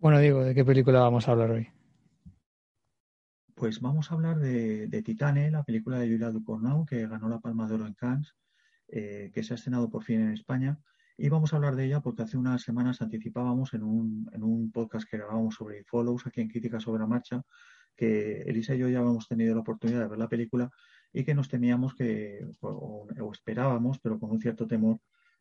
Bueno, Diego, ¿de qué película vamos a hablar hoy? Pues vamos a hablar de, de Titane, la película de Julia Ducournau, que ganó la Palma de Oro en Cannes, eh, que se ha estrenado por fin en España. Y vamos a hablar de ella porque hace unas semanas anticipábamos en un, en un podcast que grabábamos sobre Follows, aquí en Crítica sobre la Marcha, que Elisa y yo ya habíamos tenido la oportunidad de ver la película y que nos temíamos que, o, o esperábamos, pero con un cierto temor,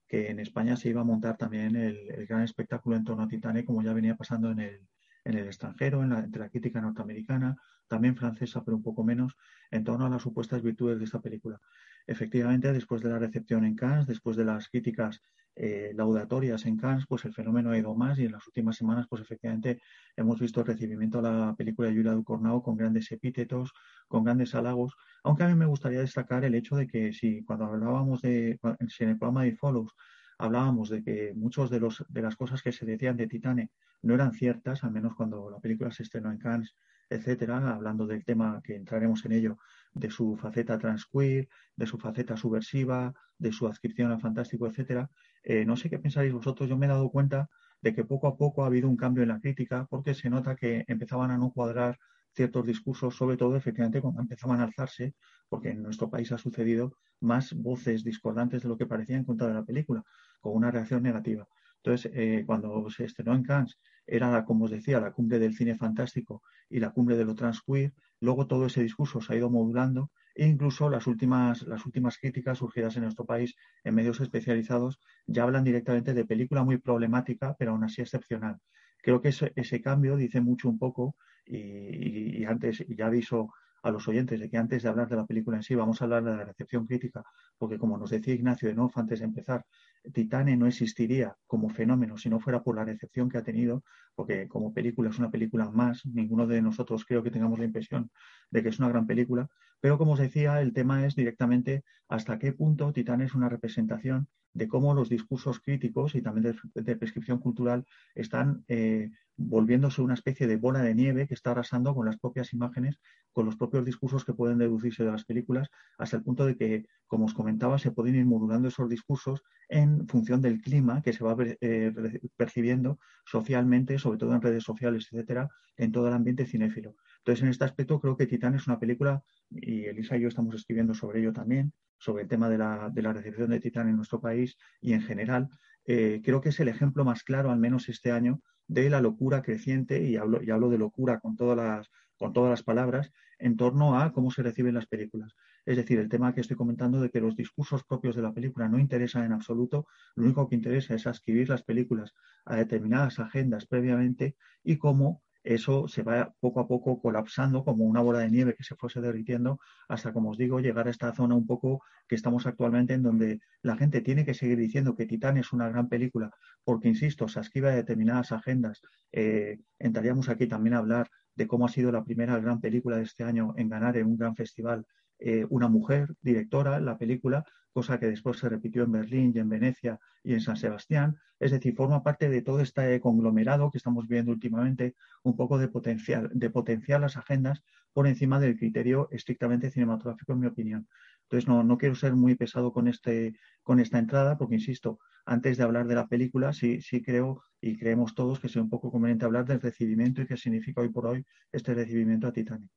que en España se iba a montar también el, gran espectáculo en torno a Titanic, como ya venía pasando en el, en el extranjero, en la, entre la crítica norteamericana, también francesa, pero un poco menos, en torno a las supuestas virtudes de esta película. Efectivamente, después de la recepción en Cannes, después de las críticas eh, laudatorias en Cannes, pues el fenómeno ha ido más y en las últimas semanas, pues efectivamente hemos visto el recibimiento a la película de Julia Ducournau con grandes epítetos, con grandes halagos, aunque a mí me gustaría destacar el hecho de que si cuando hablábamos de, en el programa de Follows hablábamos de que muchas de, los, de las cosas que se decían de Titane no eran ciertas, al menos cuando la película se estrenó en Cannes, etcétera, hablando del tema que entraremos en ello, de su faceta transqueer, de su faceta subversiva, de su adscripción al fantástico, etcétera. Eh, no sé qué pensaréis vosotros, yo me he dado cuenta de que poco a poco ha habido un cambio en la crítica porque se nota que empezaban a no cuadrar ciertos discursos, sobre todo efectivamente cuando empezaban a alzarse, porque en nuestro país ha sucedido más voces discordantes de lo que parecía en contra de la película, con una reacción negativa. Entonces, eh, cuando se estrenó en Cannes, era, como os decía, la cumbre del cine fantástico y la cumbre de lo transqueer. Luego todo ese discurso se ha ido modulando e incluso las últimas, las últimas críticas surgidas en nuestro país en medios especializados ya hablan directamente de película muy problemática, pero aún así excepcional. Creo que ese, ese cambio dice mucho un poco y, antes ya aviso a los oyentes de que antes de hablar de la película en sí vamos a hablar de la recepción crítica, porque como nos decía Ignacio de Noff antes de empezar, Titane no existiría como fenómeno si no fuera por la recepción que ha tenido, porque como película es una película más, ninguno de nosotros creo que tengamos la impresión de que es una gran película, pero como os decía, el tema es directamente hasta qué punto Titane es una representación de cómo los discursos críticos y también de, prescripción cultural están eh, volviéndose una especie de bola de nieve que está arrasando con las propias imágenes, con los propios discursos que pueden deducirse de las películas, hasta el punto de que, como os comentaba, se pueden ir modulando esos discursos en función del clima que se va eh, percibiendo socialmente, sobre todo en redes sociales, etcétera, en todo el ambiente cinéfilo. Entonces, en este aspecto, creo que Titán es una película, y Elisa y yo estamos escribiendo sobre ello también, sobre el tema de la, recepción de Titán en nuestro país y en general. Eh, creo que es el ejemplo más claro, al menos este año, de la locura creciente, y hablo, de locura con todas, las, con todas las palabras, en torno a cómo se reciben las películas. Es decir, el tema que estoy comentando de que los discursos propios de la película no interesan en absoluto, lo único que interesa es escribir las películas a determinadas agendas previamente y cómo eso se va poco a poco colapsando como una bola de nieve que se fuese derritiendo hasta, como os digo, llegar a esta zona un poco que estamos actualmente en donde la gente tiene que seguir diciendo que Titán es una gran película porque, insisto, se escribe a determinadas agendas. Eh, entraríamos aquí también a hablar de cómo ha sido la primera gran película de este año en ganar en un gran festival eh, una mujer directora en la película, cosa que después se repitió en Berlín y en Venecia y en San Sebastián. Es decir, forma parte de todo este conglomerado que estamos viendo últimamente, un poco de potenciar, de potenciar las agendas por encima del criterio estrictamente cinematográfico, en mi opinión. Entonces, no, no quiero ser muy pesado con, este, con esta entrada, porque, insisto, antes de hablar de la película, sí, sí creo y creemos todos que sea un poco conveniente hablar del recibimiento y qué significa hoy por hoy este recibimiento a Titanic.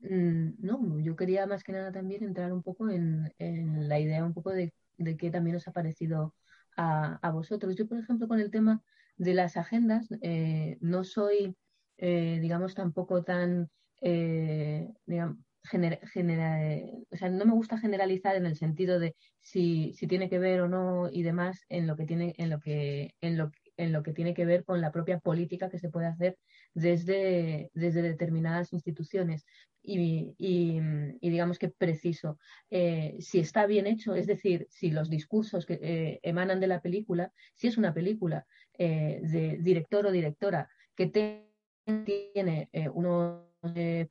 Mm, no, yo quería más que nada también entrar un poco en, la idea un poco de, qué también os ha parecido a, vosotros. Yo, por ejemplo, con el tema de las agendas, eh, no soy, eh, digamos, tampoco tan, eh, digamos, o sea, no me gusta generalizar en el sentido de si, si tiene que ver o no y demás en lo que tiene, en lo que, en lo, en lo que tiene que ver con la propia política que se puede hacer desde, desde determinadas instituciones. Y, digamos que preciso. Eh, si está bien hecho, es decir, si los discursos que eh, emanan de la película, si es una película eh, de director o directora que tiene unos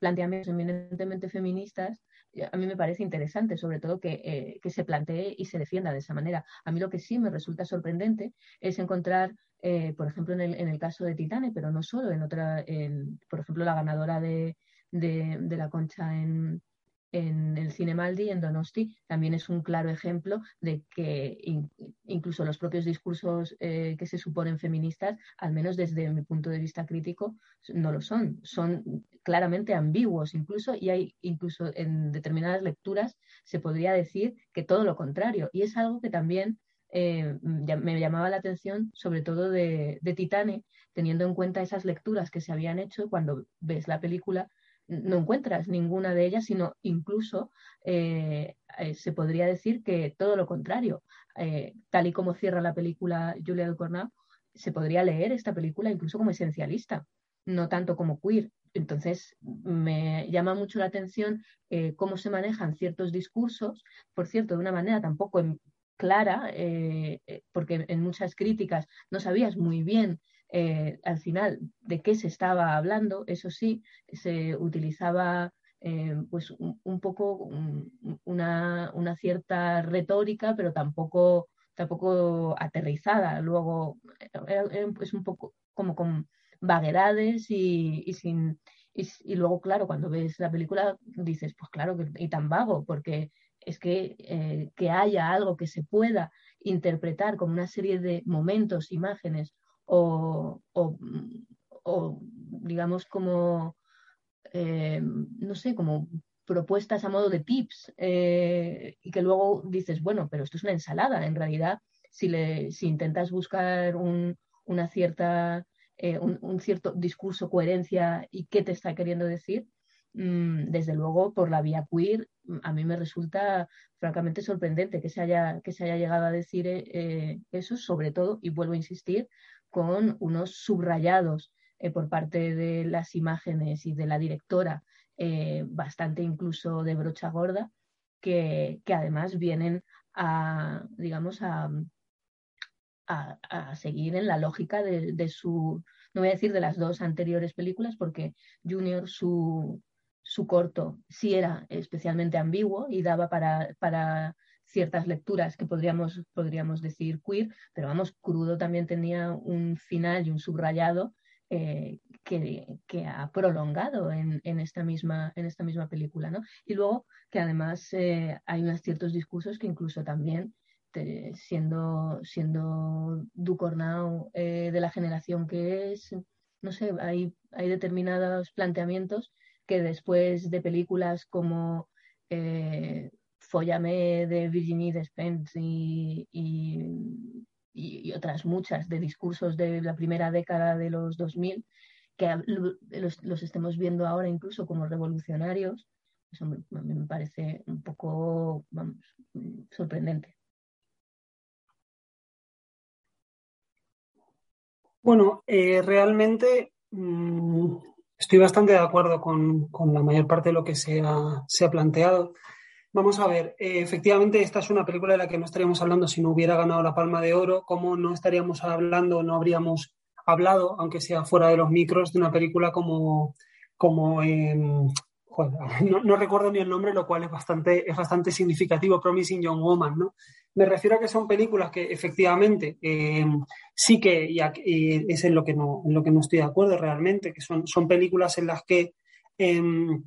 planteamientos eminentemente feministas, a mí me parece interesante, sobre todo que, que, se plantee y se defienda de esa manera. A mí lo que sí me resulta sorprendente es encontrar eh, por ejemplo, en el, en el, caso de Titane, pero no solo, en otra, en, por ejemplo, la ganadora de, de, la concha en, en el Cinemaldi, en Donosti, también es un claro ejemplo de que incluso los propios discursos eh, que se suponen feministas, al menos desde mi punto de vista crítico, no lo son. Son claramente ambiguos incluso y hay incluso en determinadas lecturas se podría decir que todo lo contrario. Y es algo que también eh, me llamaba la atención, sobre todo de, Titane, teniendo en cuenta esas lecturas que se habían hecho. Cuando ves la película, no encuentras ninguna de ellas, sino incluso eh, eh, se podría decir que todo lo contrario. tal y como cierra la película Julia Ducournau, se podría leer esta película incluso como esencialista, no tanto como queer. Entonces, me llama mucho la atención cómo se manejan ciertos discursos, por cierto, de una manera tampoco clara, eh, eh, porque en muchas críticas no sabías muy bien eh, al final de qué se estaba hablando. Eso sí, se utilizaba pues un, poco una, una, cierta retórica, pero tampoco, tampoco aterrizada. Luego es un poco como con vaguedades y, sin... Y, luego, claro, cuando ves la película dices, pues claro, y tan vago, porque es que, eh, que haya algo que se pueda interpretar como una serie de momentos, imágenes o, digamos como, eh, no sé, como propuestas a modo de tips eh, y que luego dices, bueno, pero esto es una ensalada. En realidad, si, le, si intentas buscar un, una cierta, un, un, cierto discurso, coherencia y qué te está queriendo decir, mm, desde luego por la vía queer a mí me resulta francamente sorprendente que se haya, que se haya llegado a decir eh, eh, eso, sobre todo, y vuelvo a insistir, con unos subrayados eh, por parte de las imágenes y de la directora, bastante incluso de brocha gorda, que, además vienen a, digamos, a, a, seguir en la lógica de, de su, no voy a decir de las dos anteriores películas, porque Junior, su, su corto sí era especialmente ambiguo y daba para, para ciertas lecturas que podríamos, podríamos decir queer, pero vamos, crudo también tenía un final y un subrayado eh, que, que, ha prolongado en, en, esta misma, en esta misma película. ¿no? Y luego que además eh, hay unos ciertos discursos que incluso también, siendo, siendo Ducornau eh, de la generación que es, no sé, hay, hay determinados planteamientos que después de películas como Follame de Virginie Despentes y, y, otras muchas de discursos de la primera década de los 2000, que los, estemos viendo ahora incluso como revolucionarios, eso me, me parece un poco sorprendente. Bueno, eh, realmente mm, Estoy bastante de acuerdo con, la mayor parte de lo que se ha, planteado. Vamos a ver, eh, efectivamente esta es una película de la que no estaríamos hablando si no hubiera ganado la Palma de Oro, como no estaríamos hablando, no habríamos hablado, aunque sea fuera de los micros, de una película como, como em, no, recuerdo ni el nombre, lo cual es bastante, es bastante significativo, Promising Young Woman, ¿no? Me refiero a que son películas que efectivamente eh, sí que, y, es en lo, que no, en lo que no estoy de acuerdo realmente, que son, son películas en las que, em,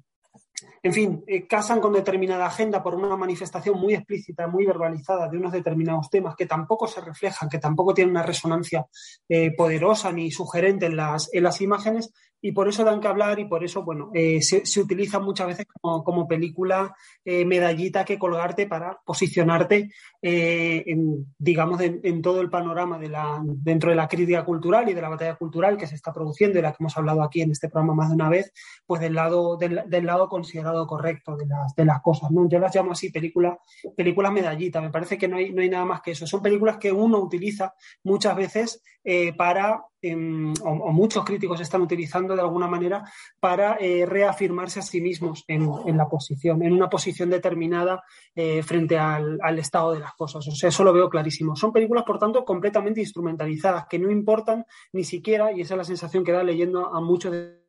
en fin, eh, casan con determinada agenda por una manifestación muy explícita, muy verbalizada de unos determinados temas que tampoco se reflejan, que tampoco tienen una resonancia eh, poderosa ni sugerente en las, en las imágenes, y por eso dan que hablar y por eso, bueno, eh, se, se, utiliza muchas veces como, como película medallita que colgarte para posicionarte, eh, en, digamos, en, todo el panorama de la, dentro de la crítica cultural y de la batalla cultural que se está produciendo y la que hemos hablado aquí en este programa más de una vez, pues del lado, del, del lado considerado correcto de las, de las cosas, ¿no? Yo las llamo así películas película medallita, me parece que no hay, no hay nada más que eso. Son películas que uno utiliza muchas veces para eh, o, muchos críticos están utilizando de alguna manera para eh, reafirmarse a sí mismos en, en, la posición, en una posición determinada eh, frente al, al, estado de las cosas. O sea, eso lo veo clarísimo. Son películas, por tanto, completamente instrumentalizadas, que no importan ni siquiera, y esa es la sensación que da leyendo a muchos de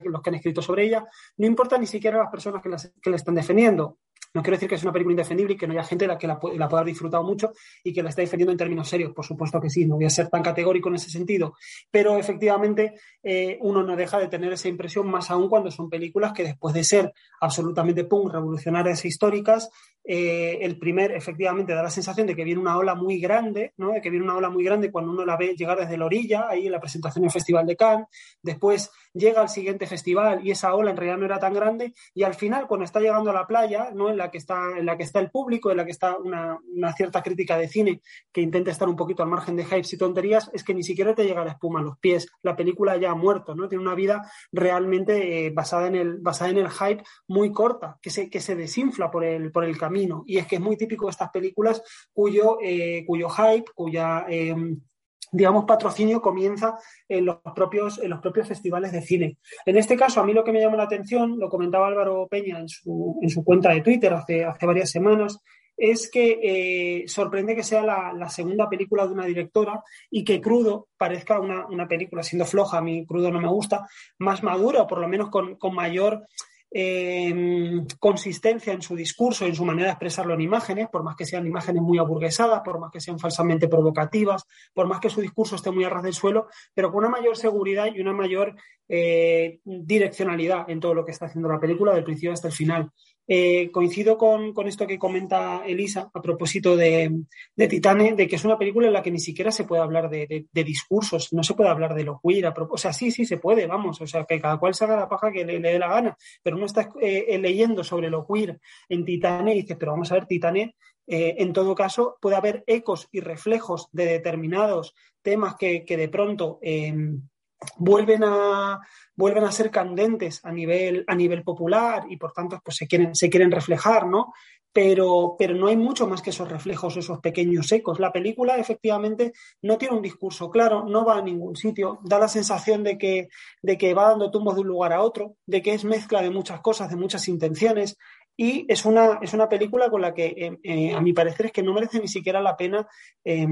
los que han escrito sobre ella, no importa ni siquiera las personas que, las, que la están defendiendo. No quiero decir que es una película indefendible y que no haya gente la que la, pueda haber disfrutado mucho y que la esté defendiendo en términos serios. Por supuesto que sí, no voy a ser tan categórico en ese sentido. Pero efectivamente eh, uno no deja de tener esa impresión, más aún cuando son películas que después de ser absolutamente punk, revolucionarias e históricas, eh, el primer efectivamente da la sensación de que viene una ola muy grande, ¿no? de que viene una ola muy grande cuando uno la ve llegar desde la orilla, ahí en la presentación del Festival de Cannes. Después llega al siguiente festival y esa ola en realidad no era tan grande. Y al final, cuando está llegando a la playa, ¿no? en la que está, en la que está el público, en la que está una, una, cierta crítica de cine que intenta estar un poquito al margen de hypes y tonterías, es que ni siquiera te llega la espuma a los pies. La película ya ha muerto, ¿no? Tiene una vida realmente eh, basada, en el, basada en el hype muy corta, que se, que se desinfla por el, por el camino. Y es que es muy típico de estas películas cuyo, eh, cuyo hype, cuya. Eh, digamos, patrocinio comienza en los, propios, en los propios festivales de cine. En este caso, a mí lo que me llama la atención, lo comentaba Álvaro Peña en su, en su cuenta de Twitter hace, hace varias semanas, es que eh, sorprende que sea la, la, segunda película de una directora y que Crudo parezca una, una, película, siendo floja, a mí Crudo no me gusta, más madura, o por lo menos con, con mayor eh, consistencia en su discurso, en su manera de expresarlo en imágenes, por más que sean imágenes muy aburguesadas, por más que sean falsamente provocativas, por más que su discurso esté muy a ras del suelo, pero con una mayor seguridad y una mayor eh, direccionalidad en todo lo que está haciendo la película, del principio hasta el final. Eh, coincido con, con, esto que comenta Elisa a propósito de, de, Titane, de que es una película en la que ni siquiera se puede hablar de, discursos, no se puede hablar de lo queer. o sea, sí, sí se puede, vamos, o sea, que cada cual se haga la paja que le, dé la gana, pero uno está eh, leyendo sobre lo queer en Titane y dice, pero vamos a ver, Titane, eh, en todo caso, puede haber ecos y reflejos de determinados temas que, que de pronto vuelven a, vuelven a ser candentes a nivel, a nivel popular y por tanto pues, se, quieren, se quieren reflejar, ¿no? Pero, pero no hay mucho más que esos reflejos, esos pequeños ecos. La película efectivamente no tiene un discurso claro, no va a ningún sitio, da la sensación de que, de que va dando tumbos de un lugar a otro, de que es mezcla de muchas cosas, de muchas intenciones, y es una, es una película con la que, eh, eh, a mi parecer, es que no merece ni siquiera la pena eh,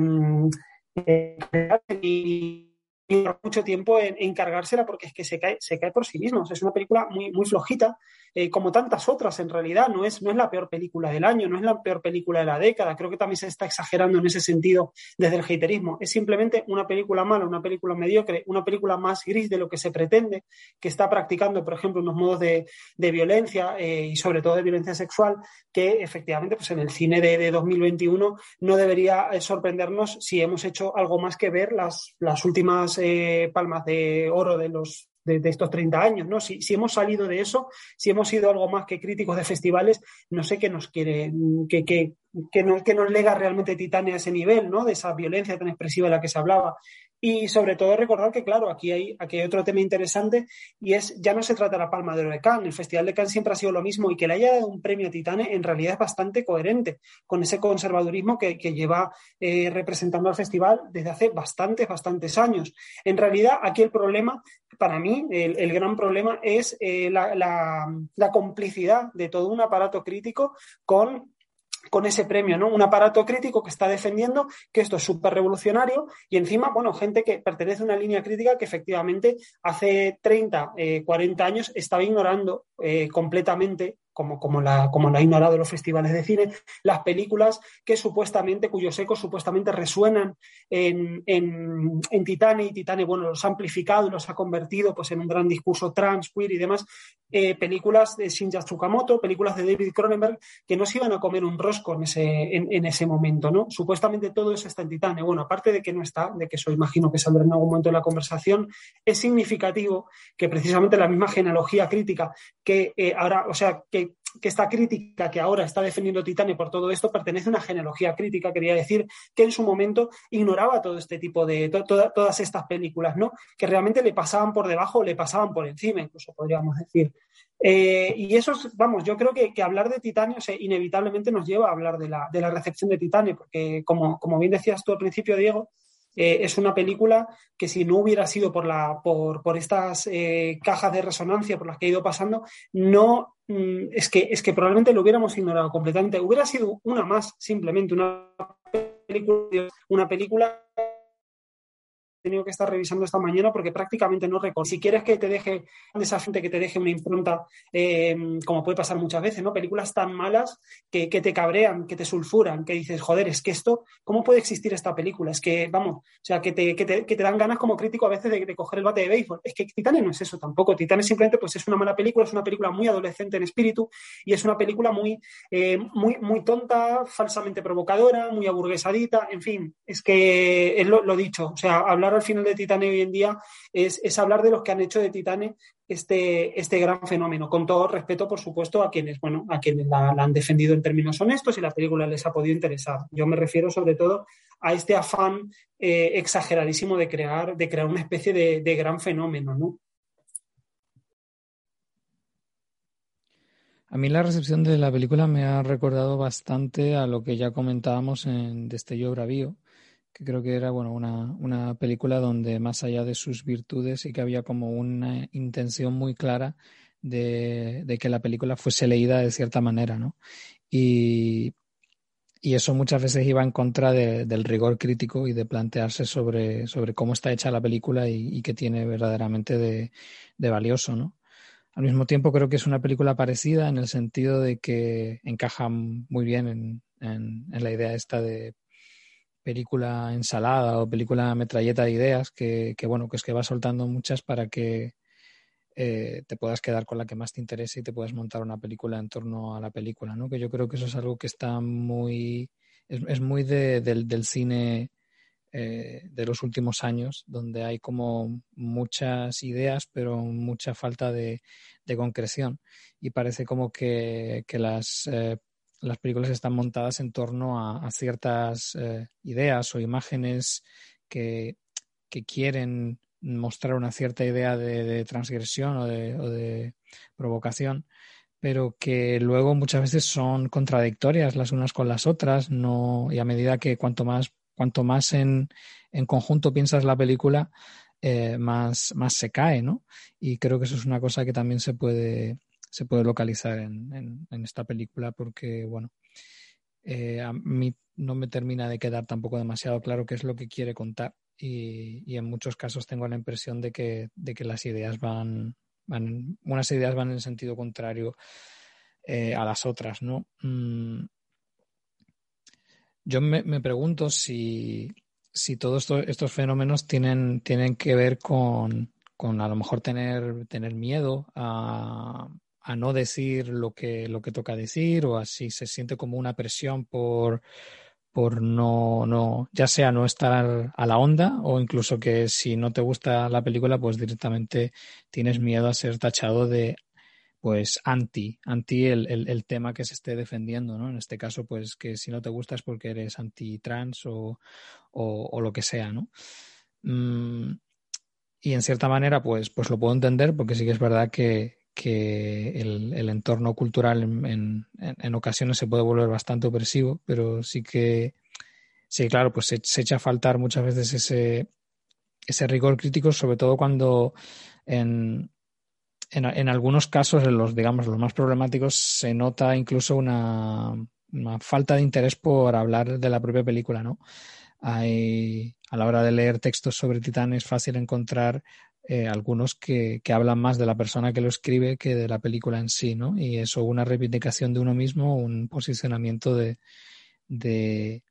mucho tiempo en, en, cargársela porque es que se cae, se cae por sí mismo. Es una película muy, muy flojita, eh, como tantas otras en realidad. No es, no es la peor película del año, no es la peor película de la década. Creo que también se está exagerando en ese sentido desde el haterismo. Es simplemente una película mala, una película mediocre, una película más gris de lo que se pretende, que está practicando, por ejemplo, unos modos de, de violencia eh, y sobre todo de violencia sexual que efectivamente pues en el cine de, de 2021 no debería eh, sorprendernos si hemos hecho algo más que ver las, las últimas eh, palmas de oro de los de, estos 30 años, ¿no? Si, si, hemos salido de eso, si hemos sido algo más que críticos de festivales, no sé qué nos quiere, que, nos, que nos lega realmente Titania a ese nivel, ¿no? De esa violencia tan expresiva de la que se hablaba. Y sobre todo recordar que, claro, aquí hay, aquí otro tema interesante y es, ya no se trata de la Palma de Oro de Cannes, el Festival de Cannes siempre ha sido lo mismo y que le haya dado un premio a Titane en realidad es bastante coherente con ese conservadurismo que, que lleva eh, representando al festival desde hace bastantes, bastantes años. En realidad, aquí el problema, para mí, el, el gran problema es eh, la, la, la complicidad de todo un aparato crítico con con ese premio, ¿no? Un aparato crítico que está defendiendo que esto es súper revolucionario y encima, bueno, gente que pertenece a una línea crítica que efectivamente hace 30, eh, 40 años estaba ignorando eh, completamente como, como, la, como la ignorado los festivales de cine, las películas que supuestamente, cuyos ecos supuestamente resuenan en, en, en Titane y Titane, bueno, los ha amplificado y los ha convertido pues, en un gran discurso trans, queer y demás, eh, películas de Shinja Tsukamoto, películas de David Cronenberg, que no se iban a comer un rosco en ese, en ese momento, ¿no? Supuestamente todo eso está en Titane. Bueno, aparte de que no está, de que eso imagino que saldrá en algún momento de la conversación, es significativo que precisamente la misma genealogía crítica que eh, ahora, o sea, que que, esta crítica que ahora está defendiendo Titane por todo esto pertenece a una genealogía crítica, quería decir, que en su momento ignoraba todo este tipo de, todas estas películas, ¿no? Que realmente le pasaban por debajo o le pasaban por encima, incluso podríamos decir. Eh, y eso, vamos, yo creo que, hablar de Titane, inevitablemente nos lleva a hablar de la, de la recepción de Titane, porque como, como bien decías tú al principio, Diego, eh, es una película que si no hubiera sido por, la, por, por estas eh, cajas de resonancia por las que ha ido pasando, no mm, es, que, es que probablemente lo hubiéramos ignorado completamente. Hubiera sido una más, simplemente una película, una película tenido que estar revisando esta mañana porque prácticamente no recuerdo. Si quieres que te deje, esa gente que te deje una impronta, eh, como puede pasar muchas veces, ¿no? Películas tan malas que, te cabrean, que te sulfuran, que dices, joder, es que esto, ¿cómo puede existir esta película? Es que, vamos, o sea, que te, que te, dan ganas como crítico a veces de, coger el bate de béisbol. Es que Titane no es eso tampoco. Titane simplemente pues es una mala película, es una película muy adolescente en espíritu y es una película muy, eh, muy, muy tonta, falsamente provocadora, muy aburguesadita, en fin, es que es lo dicho, o sea, hablar al final de Titane hoy en día es, hablar de los que han hecho de Titane este, este gran fenómeno, con todo respeto, por supuesto, a quienes, bueno, a quienes la, han defendido en términos honestos y la película les ha podido interesar. Yo me refiero sobre todo a este afán eh, exageradísimo de crear, de crear una especie de, gran fenómeno, ¿no? A mí la recepción de la película me ha recordado bastante a lo que ya comentábamos en Destello Bravío, creo que era bueno, una, una película donde más allá de sus virtudes y que había como una intención muy clara de, de que la película fuese leída de cierta manera, ¿no? Y, y eso muchas veces iba en contra de, del rigor crítico y de plantearse sobre, sobre cómo está hecha la película y, y qué tiene verdaderamente de, de, valioso, ¿no? Al mismo tiempo creo que es una película parecida en el sentido de que encaja muy bien en, en, en la idea esta de película ensalada o película metralleta de ideas que, bueno, que es que va soltando muchas para que eh, te puedas quedar con la que más te interese y te puedas montar una película en torno a la película, ¿no? Que yo creo que eso es algo que está muy, es, muy del, cine eh, de los últimos años, donde hay como muchas ideas, pero mucha falta de, concreción. Y parece como que, las eh, las películas están montadas en torno a, ciertas eh, ideas o imágenes que, quieren mostrar una cierta idea de, transgresión o de, provocación, pero que luego muchas veces son contradictorias las unas con las otras, no, y a medida que cuanto más, cuanto más en, conjunto piensas la película, eh, más, más se cae, ¿no? Y creo que eso es una cosa que también se puede, se puede localizar en, en, esta película porque, bueno, eh, a mí no me termina de quedar tampoco demasiado claro qué es lo que quiere contar y, y en muchos casos tengo la impresión de que, de que las ideas van, van, unas ideas van en sentido contrario eh, a las otras, ¿no? Mm, yo me, me, pregunto si, si todos estos fenómenos tienen, tienen que ver con, con a lo mejor tener, tener miedo a, a no decir lo que, lo que toca decir o así se siente como una presión por, por no, no, ya sea no estar a la onda o incluso que si no te gusta la película, pues directamente tienes miedo a ser tachado de pues anti, anti el, el, tema que se esté defendiendo, ¿no? En este caso, pues que si no te gusta es porque eres anti-trans o, o, lo que sea, ¿no? Mm, y en cierta manera, pues, pues lo puedo entender porque sí que es verdad que, que el, el entorno cultural en, en, ocasiones se puede volver bastante opresivo, pero sí que, sí, claro, pues se, echa a faltar muchas veces ese, ese rigor crítico, sobre todo cuando en, en, algunos casos, en los, digamos, los más problemáticos, se nota incluso una, una, falta de interés por hablar de la propia película, ¿no? Hay, a la hora de leer textos sobre Titán es fácil encontrar eh, algunos que, que, hablan más de la persona que lo escribe que de la película en sí, ¿no? Y eso, una reivindicación de uno mismo, un posicionamiento de, de,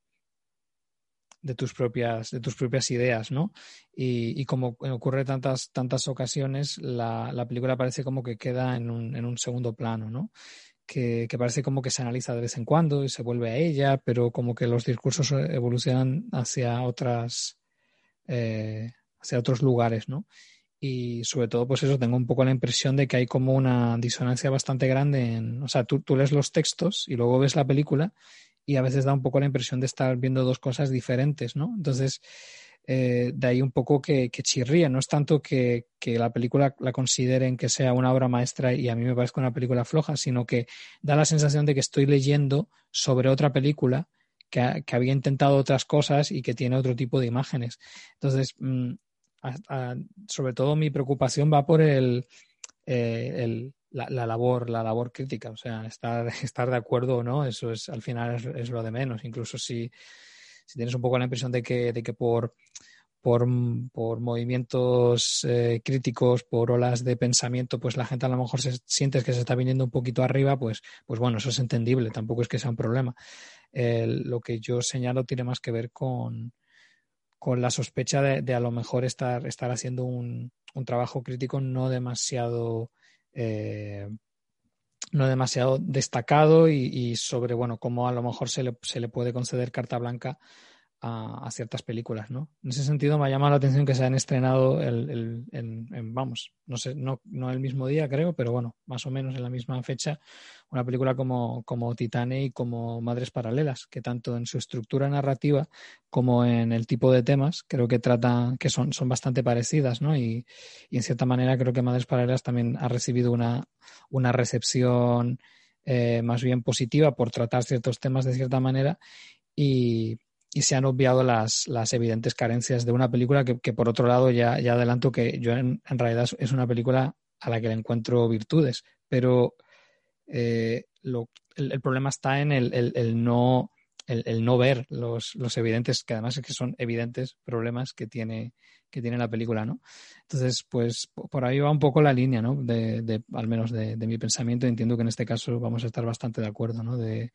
de tus propias, de tus propias ideas, ¿no? Y, y como ocurre tantas, tantas ocasiones, la, la, película parece como que queda en un, en un segundo plano, ¿no? Que, que, parece como que se analiza de vez en cuando y se vuelve a ella, pero como que los discursos evolucionan hacia otras, eh, hacia otros lugares, ¿no? Y sobre todo, pues eso, tengo un poco la impresión de que hay como una disonancia bastante grande en, o sea, tú, tú lees los textos y luego ves la película y a veces da un poco la impresión de estar viendo dos cosas diferentes, ¿no? Entonces, eh, de ahí un poco que, que chirría. No es tanto que, que, la película la consideren que sea una obra maestra y a mí me parezca una película floja, sino que da la sensación de que estoy leyendo sobre otra película que, que había intentado otras cosas y que tiene otro tipo de imágenes. Entonces, mmm, sobre todo mi preocupación va por el, eh, la, la, labor, la labor crítica, o sea, estar, estar de acuerdo o no, eso es al final es, lo de menos. Incluso si, si, tienes un poco la impresión de que, de que por, por, por movimientos eh, críticos, por olas de pensamiento, pues la gente a lo mejor se sientes que se está viniendo un poquito arriba, pues, pues bueno, eso es entendible, tampoco es que sea un problema. Lo que yo señalo tiene más que ver con, con la sospecha de, a lo mejor estar, estar haciendo un, un trabajo crítico no demasiado eh, no demasiado destacado y, y, sobre bueno cómo a lo mejor se le, se le puede conceder carta blanca a, ciertas películas, ¿no? En ese sentido me ha llamado la atención que se han estrenado el, el, en, vamos, no sé, no, no el mismo día creo, pero bueno, más o menos en la misma fecha, una película como, como Titane y como Madres Paralelas, que tanto en su estructura narrativa como en el tipo de temas creo que tratan, que son, son bastante parecidas, ¿no? Y, y en cierta manera creo que Madres Paralelas también ha recibido una, una recepción eh, más bien positiva por tratar ciertos temas de cierta manera y y se han obviado las, las evidentes carencias de una película que, que por otro lado, ya, ya adelanto que yo en, realidad es una película a la que le encuentro virtudes, pero eh, el, el, problema está en el, el, el no, el, no ver los, los, evidentes, que además es que son evidentes problemas que tiene, que tiene la película, ¿no? Entonces, pues por ahí va un poco la línea, ¿no? De, de al menos de, de, mi pensamiento. Entiendo que en este caso vamos a estar bastante de acuerdo, ¿no? De,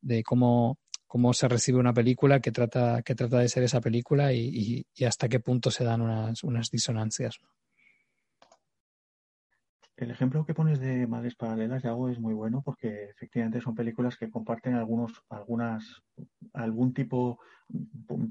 de cómo cómo se recibe una película, que trata, que trata de ser esa película y, y, y hasta qué punto se dan unas, unas disonancias. El ejemplo que pones de Madres Paralelas, Yago, es muy bueno porque efectivamente son películas que comparten algunos, algunas, algún tipo,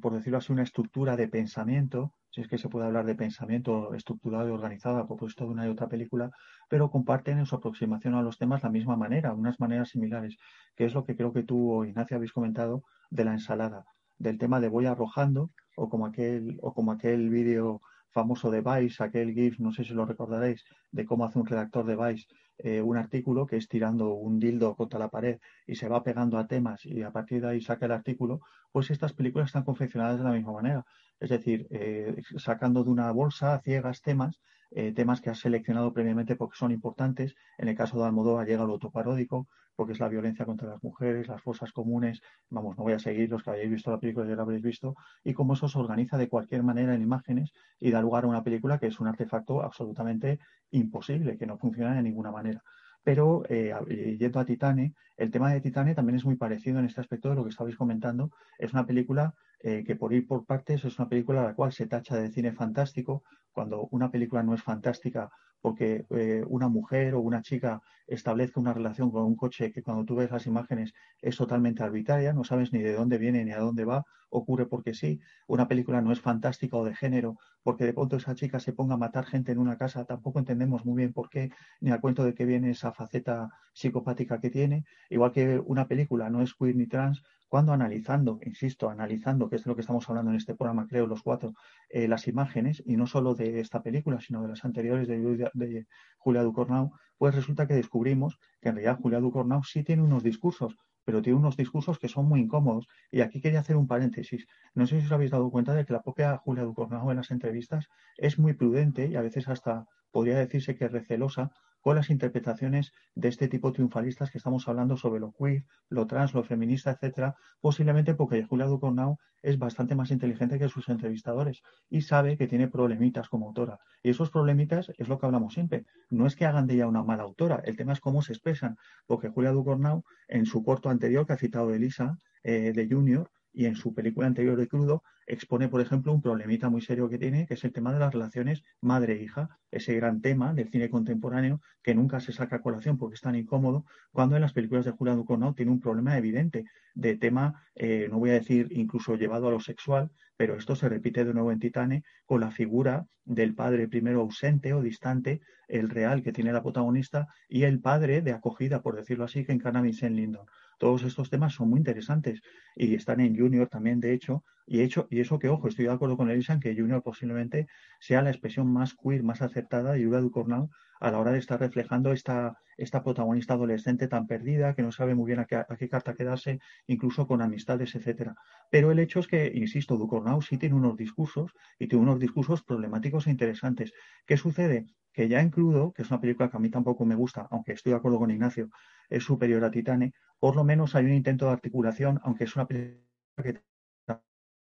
por decirlo así, una estructura de pensamiento si es que se puede hablar de pensamiento estructurado y organizado a propósito de una y otra película, pero comparten en su aproximación a los temas la misma manera, unas maneras similares, que es lo que creo que tú o Ignacia habéis comentado de la ensalada, del tema de voy arrojando, o como aquel, o como aquel vídeo famoso de Vice, aquel GIF, no sé si lo recordaréis, de cómo hace un redactor de Vice eh, un artículo que es tirando un dildo contra la pared y se va pegando a temas y a partir de ahí saca el artículo, pues estas películas están confeccionadas de la misma manera. Es decir, eh, sacando de una bolsa a ciegas temas, eh, temas que has seleccionado previamente porque son importantes. En el caso de Almodóvar llega lo autoparódico, porque es la violencia contra las mujeres, las fosas comunes. Vamos, no voy a seguir los que hayáis visto la película ya la habréis visto. Y cómo eso se organiza de cualquier manera en imágenes y da lugar a una película que es un artefacto absolutamente imposible, que no funciona de ninguna manera. Pero eh, yendo a Titane, el tema de Titane también es muy parecido en este aspecto de lo que estabais comentando. Es una película eh, que por ir por partes es una película a la cual se tacha de cine fantástico, cuando una película no es fantástica porque eh, una mujer o una chica establezca una relación con un coche que cuando tú ves las imágenes es totalmente arbitraria, no sabes ni de dónde viene ni a dónde va, ocurre porque sí. Una película no es fantástica o de género porque de pronto esa chica se ponga a matar gente en una casa, tampoco entendemos muy bien por qué, ni a cuento de qué viene esa faceta psicopática que tiene. Igual que una película no es queer ni trans cuando analizando, insisto, analizando, que es de lo que estamos hablando en este programa, creo, los cuatro, eh, las imágenes, y no solo de esta película, sino de las anteriores de, de Julia Ducornau, pues resulta que descubrimos que en realidad Julia Ducornau sí tiene unos discursos, pero tiene unos discursos que son muy incómodos. Y aquí quería hacer un paréntesis. No sé si os habéis dado cuenta de que la propia Julia Ducornau en las entrevistas es muy prudente y a veces hasta podría decirse que recelosa con las interpretaciones de este tipo triunfalistas que estamos hablando sobre lo queer, lo trans, lo feminista, etcétera, posiblemente porque Julia Ducournau es bastante más inteligente que sus entrevistadores y sabe que tiene problemitas como autora. Y esos problemitas es lo que hablamos siempre. No es que hagan de ella una mala autora, el tema es cómo se expresan, porque Julia Ducournau, en su corto anterior que ha citado Elisa, eh, de Junior, y en su película anterior de Crudo expone, por ejemplo, un problemita muy serio que tiene, que es el tema de las relaciones madre-hija, ese gran tema del cine contemporáneo que nunca se saca a colación porque es tan incómodo, cuando en las películas de Julia Ducournau tiene un problema evidente de tema, eh, no voy a decir incluso llevado a lo sexual, pero esto se repite de nuevo en Titane con la figura del padre primero ausente o distante, el real que tiene la protagonista, y el padre de acogida, por decirlo así, que encarna Vincent Lindon. Todos estos temas son muy interesantes y están en Junior también, de hecho, y, hecho, y eso que, ojo, estoy de acuerdo con Elisa en que Junior posiblemente sea la expresión más queer, más aceptada de Yura Ducournau a la hora de estar reflejando esta, esta protagonista adolescente tan perdida, que no sabe muy bien a qué, a qué carta quedarse, incluso con amistades, etcétera. Pero el hecho es que, insisto, Ducournau sí tiene unos discursos y tiene unos discursos problemáticos e interesantes. ¿Qué sucede? Que ya en Crudo, que es una película que a mí tampoco me gusta, aunque estoy de acuerdo con Ignacio, es superior a Titane, por lo menos hay un intento de articulación, aunque es una película que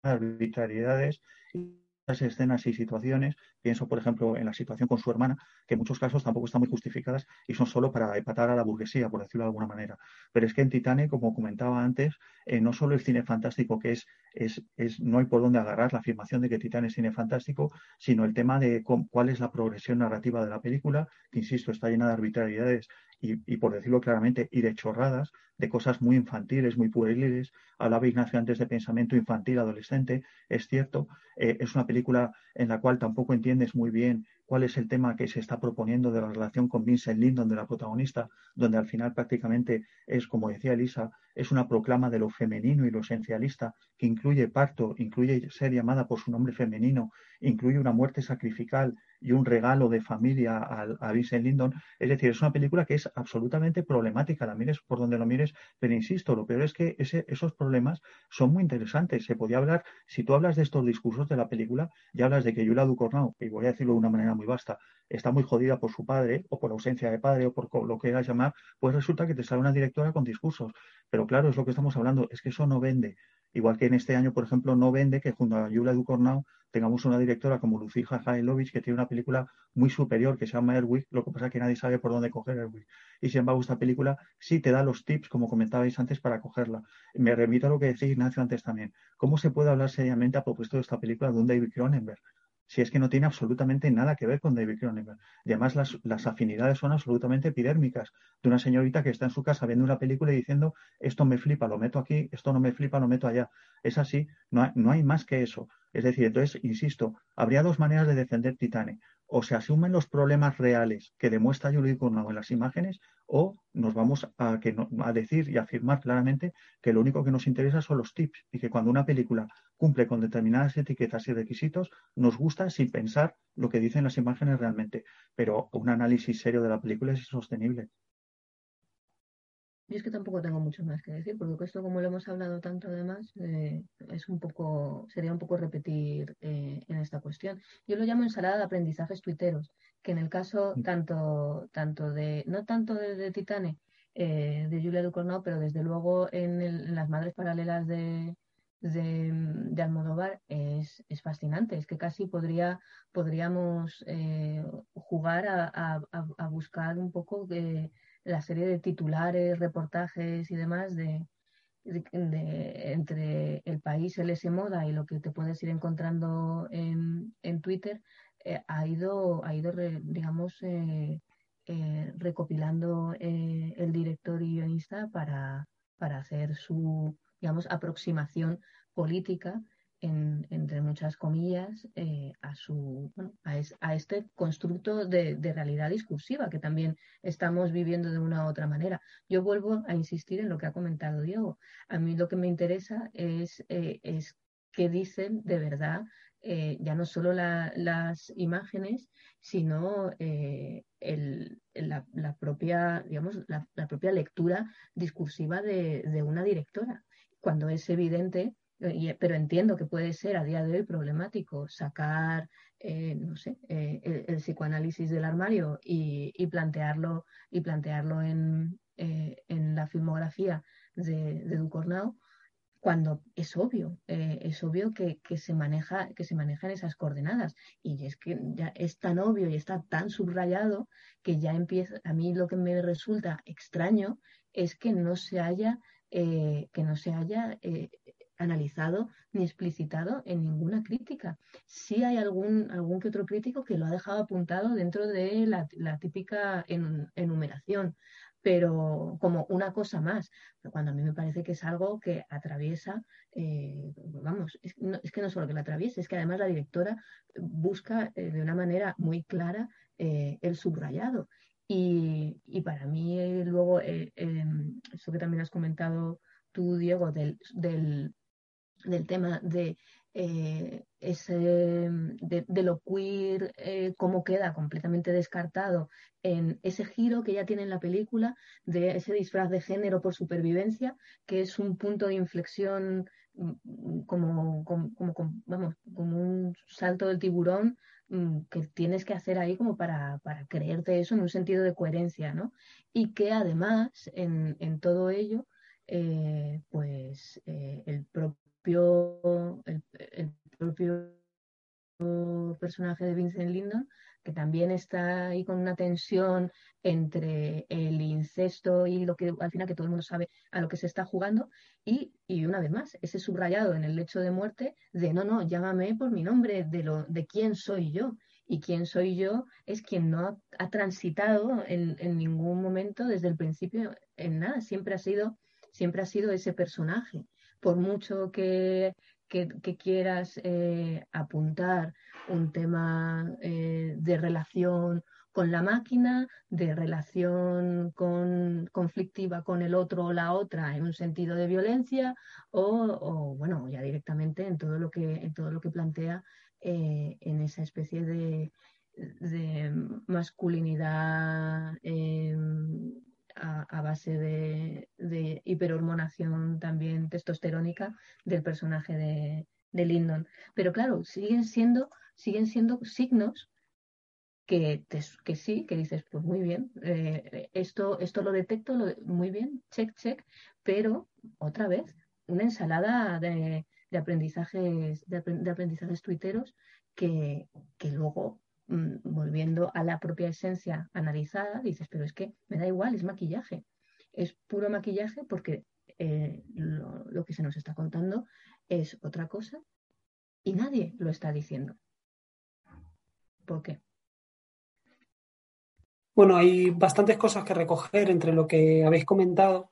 arbitrariedades y escenas y situaciones, pienso por ejemplo en la situación con su hermana, que en muchos casos tampoco están muy justificadas y son solo para empatar a la burguesía, por decirlo de alguna manera. Pero es que en Titane, como comentaba antes, eh, no solo el cine fantástico, que es, es, es, no hay por dónde agarrar la afirmación de que Titane es cine fantástico, sino el tema de cuál es la progresión narrativa de la película, que insisto, está llena de arbitrariedades y, por decirlo claramente, y de chorradas, de cosas muy infantiles, muy pueriles. Hablaba Ignacio antes de pensamiento infantil, adolescente, es cierto. Eh, es una película en la cual tampoco entiendes muy bien cuál es el tema que se está proponiendo de la relación con Vincent Lindon, de la protagonista, donde al final prácticamente es, como decía Elisa, es una proclama de lo femenino y lo esencialista, que incluye parto, incluye ser llamada por su nombre femenino, incluye una muerte sacrificial y un regalo de familia a, Vincent Lindon. Es decir, es una película que es absolutamente problemática, la mires por donde lo mires, pero insisto, lo peor es que ese, esos problemas son muy interesantes. Se podía hablar, si tú hablas de estos discursos de la película, ya hablas de que Yula Ducornau, y voy a decirlo de una manera muy vasta, está muy jodida por su padre o por ausencia de padre o por lo que quieras llamar, pues resulta que te sale una directora con discursos. Pero claro, es lo que estamos hablando, es que eso no vende. Igual que en este año, por ejemplo, no vende que junto a Yula Ducornau tengamos una directora como Lucija Jailovich que tiene una película muy superior que se llama Erwig, lo que pasa es que nadie sabe por dónde coger Erwig. Y sin embargo, esta película sí te da los tips, como comentabais antes, para cogerla. Me remito a lo que decía Ignacio antes también. ¿Cómo se puede hablar seriamente a propósito de esta película de un David Cronenberg? Si es que no tiene absolutamente nada que ver con David Cronenberg. Además las, las, afinidades son absolutamente epidérmicas de una señorita que está en su casa viendo una película y diciendo esto me flipa, lo meto aquí, esto no me flipa, lo meto allá. Es así, no hay, no hay más que eso. Es decir, entonces, insisto, habría dos maneras de defender Titane o se asumen los problemas reales que demuestra Yuri Cournau en las imágenes, o nos vamos a, que a decir y afirmar claramente que lo único que nos interesa son los tips y que cuando una película cumple con determinadas etiquetas y requisitos, nos gusta sin pensar lo que dicen las imágenes realmente. Pero un análisis serio de la película es insostenible. Yo es que tampoco tengo mucho más que decir, porque esto, como lo hemos hablado tanto además, eh, es un poco, sería un poco repetir eh, en esta cuestión. Yo lo llamo ensalada de aprendizajes tuiteros, que en el caso mm. tanto, tanto de, no tanto de, Titane, eh, de Julia Ducournau, pero desde luego en, las madres paralelas de, de, Almodóvar es, es, fascinante. Es que casi podría, podríamos jugar a, a, buscar un poco de la serie de titulares, reportajes y demás de, entre el país, el S Moda y lo que te puedes ir encontrando en, en Twitter, eh, ha ido, ha ido digamos, eh, eh, recopilando el director y guionista para, para hacer su, digamos, aproximación política entre muchas comillas, a, su, a, este constructo de, realidad discursiva que también estamos viviendo de una u otra manera. Yo vuelvo a insistir en lo que ha comentado Diego. A mí lo que me interesa es, es qué dicen de verdad eh, ya no solo las imágenes, sino el, la, propia, digamos, la, propia lectura discursiva de, una directora, cuando es evidente pero entiendo que puede ser a día de hoy problemático sacar, eh, no sé, eh, el, psicoanálisis del armario y, plantearlo, y plantearlo en, en la filmografía de, de Ducornau, cuando es obvio, es obvio que, que, se maneja, que se manejan esas coordenadas. Y es que ya es tan obvio y está tan subrayado que ya empieza, a mí lo que me resulta extraño es que no se haya, que no se haya analizado ni explicitado en ninguna crítica. Sí hay algún, algún que otro crítico que lo ha dejado apuntado dentro de la, típica enumeración, pero como una cosa más. Cuando a mí me parece que es algo que atraviesa, eh, vamos, es, que no solo que la atraviesa, es que además la directora busca eh, de una manera muy clara eh, el subrayado. Y, para mí, luego, em, eso que también has comentado tú, Diego, del, del del tema de eh, ese, de, lo queer, eh, cómo queda completamente descartado en ese giro que ya tiene en la película, de ese disfraz de género por supervivencia, que es un punto de inflexión mm, como, como, vamos, como un salto del tiburón mm, que tienes que hacer ahí como para, creerte eso en un sentido de coherencia, ¿no? Y que además en, en todo ello, eh, pues el propio el, propio personaje de Vincent Lindon, que también está ahí con una tensión entre el incesto y lo que al final que todo el mundo sabe a lo que se está jugando, y, una vez más, ese subrayado en el lecho de muerte de no, no, llámame por mi nombre, de lo, de quién soy yo. Y quién soy yo es quien no ha, transitado en, en, ningún momento desde el principio en nada, siempre ha sido, siempre ha sido ese personaje por mucho que, quieras eh, apuntar un tema eh, de relación con la máquina, de relación con, conflictiva con el otro o la otra en un sentido de violencia, o, bueno, ya directamente en todo lo que, en todo lo que plantea eh, en esa especie de, de masculinidad a, base de, hiperhormonación también testosterónica del personaje de, de Lyndon. Pero claro, siguen siendo, siguen siendo signos que, que sí, que dices, pues muy bien, eh, esto, esto lo detecto muy bien, check, check, pero otra vez, una ensalada de, de aprendizajes, de, aprendizajes tuiteros que, que luego volviendo a la propia esencia analizada, dices, pero es que me da igual, es maquillaje. Es puro maquillaje porque eh, lo, que se nos está contando es otra cosa y nadie lo está diciendo. ¿Por qué? Bueno, hay bastantes cosas que recoger entre lo que habéis comentado.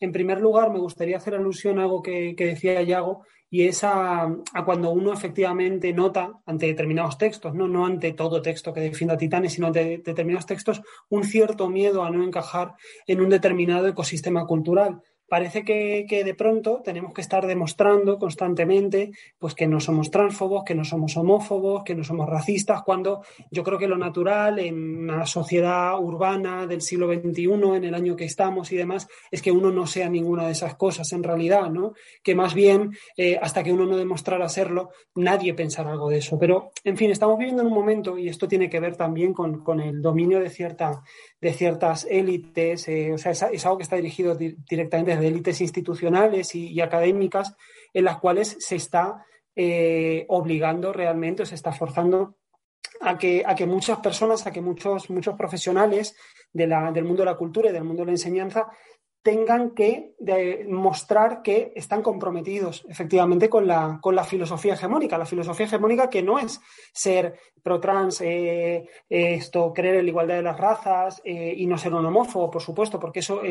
En primer lugar, me gustaría hacer alusión a algo que, decía Yago, y es a, cuando uno efectivamente nota ante determinados textos, ¿no? no ante todo texto que defienda Titanes, sino ante determinados textos, un cierto miedo a no encajar en un determinado ecosistema cultural parece que, de pronto tenemos que estar demostrando constantemente pues que no somos transfobos, que no somos homófobos, que no somos racistas, cuando yo creo que lo natural en una sociedad urbana del siglo XXI, en el año que estamos y demás, es que uno no sea ninguna de esas cosas en realidad, ¿no? Que más bien, eh, hasta que uno no demostrara serlo, nadie pensará algo de eso. Pero, en fin, estamos viviendo en un momento, y esto tiene que ver también con, con el dominio de cierta de ciertas élites, eh, o sea, es, algo que está dirigido directamente desde élites institucionales y, académicas, en las cuales se está eh, obligando realmente, o se está forzando a que, a que muchas personas, a que muchos, muchos profesionales del mundo de la cultura y del mundo de la enseñanza tengan que mostrar que están comprometidos efectivamente con la, con la filosofía hegemónica. La filosofía hegemónica que no es ser pro-trans, eh, esto, creer en la igualdad de las razas eh, y no ser un homófobo, por supuesto, porque eso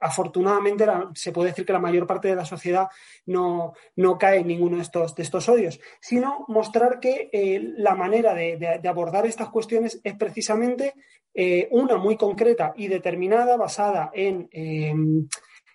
afortunadamente se puede decir que la mayor parte de la sociedad no, no cae en ninguno de estos, de estos odios, sino mostrar que eh, la manera de, de, abordar estas cuestiones es precisamente una muy concreta y determinada, basada en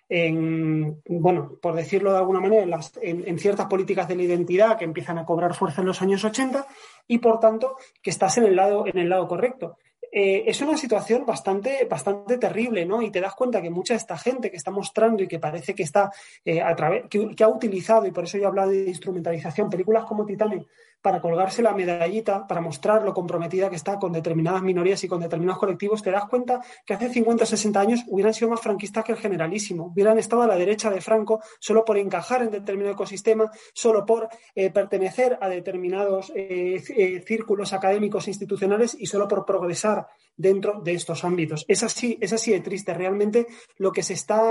en, bueno, por decirlo de alguna manera, en, ciertas políticas de la identidad que empiezan a cobrar fuerza en los años 80 y, por tanto, que estás en el lado, en el lado correcto. eh, es una situación bastante, bastante terrible, ¿no? Y te das cuenta que mucha de esta gente que está mostrando y que parece que está eh, a través, que, ha utilizado, y por eso yo he hablado de instrumentalización, películas como Titanic, para colgarse la medallita, para mostrar lo comprometida que está con determinadas minorías y con determinados colectivos, te das cuenta que hace 50 o 60 años hubieran sido más franquistas que el generalísimo, hubieran estado a la derecha de Franco solo por encajar en determinado ecosistema, solo por eh, pertenecer a determinados eh, eh, círculos académicos institucionales y solo por progresar dentro de estos ámbitos. Es así, es así de triste. Realmente lo que se está,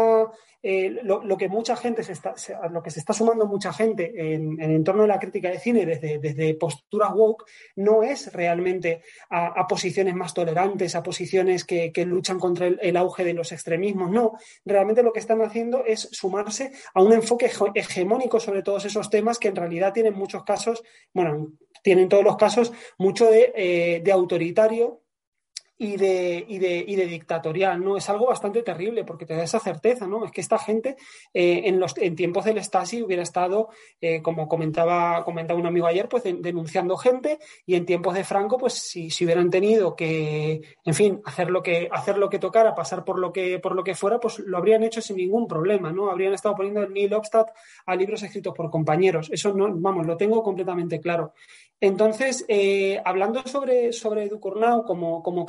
lo, que mucha gente se está, lo que se está sumando mucha gente en, en torno de la crítica de cine desde, desde posturas woke no es realmente a, posiciones más tolerantes, a posiciones que, luchan contra el, auge de los extremismos. No, realmente lo que están haciendo es sumarse a un enfoque hegemónico sobre todos esos temas que en realidad tienen muchos casos, bueno, tienen todos los casos mucho de, eh, de autoritario y de, y de, y de, dictatorial, ¿no? Es algo bastante terrible porque te da esa certeza, ¿no? Es que esta gente eh, en, los, en tiempos del Stasi hubiera estado, eh, como comentaba, comentaba un amigo ayer, pues denunciando gente y en tiempos de Franco, pues si, si, hubieran tenido que, en fin, hacer lo que, hacer lo que tocara, pasar por lo que, por lo que fuera, pues lo habrían hecho sin ningún problema, ¿no? Habrían estado poniendo el Neil Obstadt a libros escritos por compañeros. Eso no, vamos, lo tengo completamente claro. Entonces, eh, hablando sobre, sobre como, como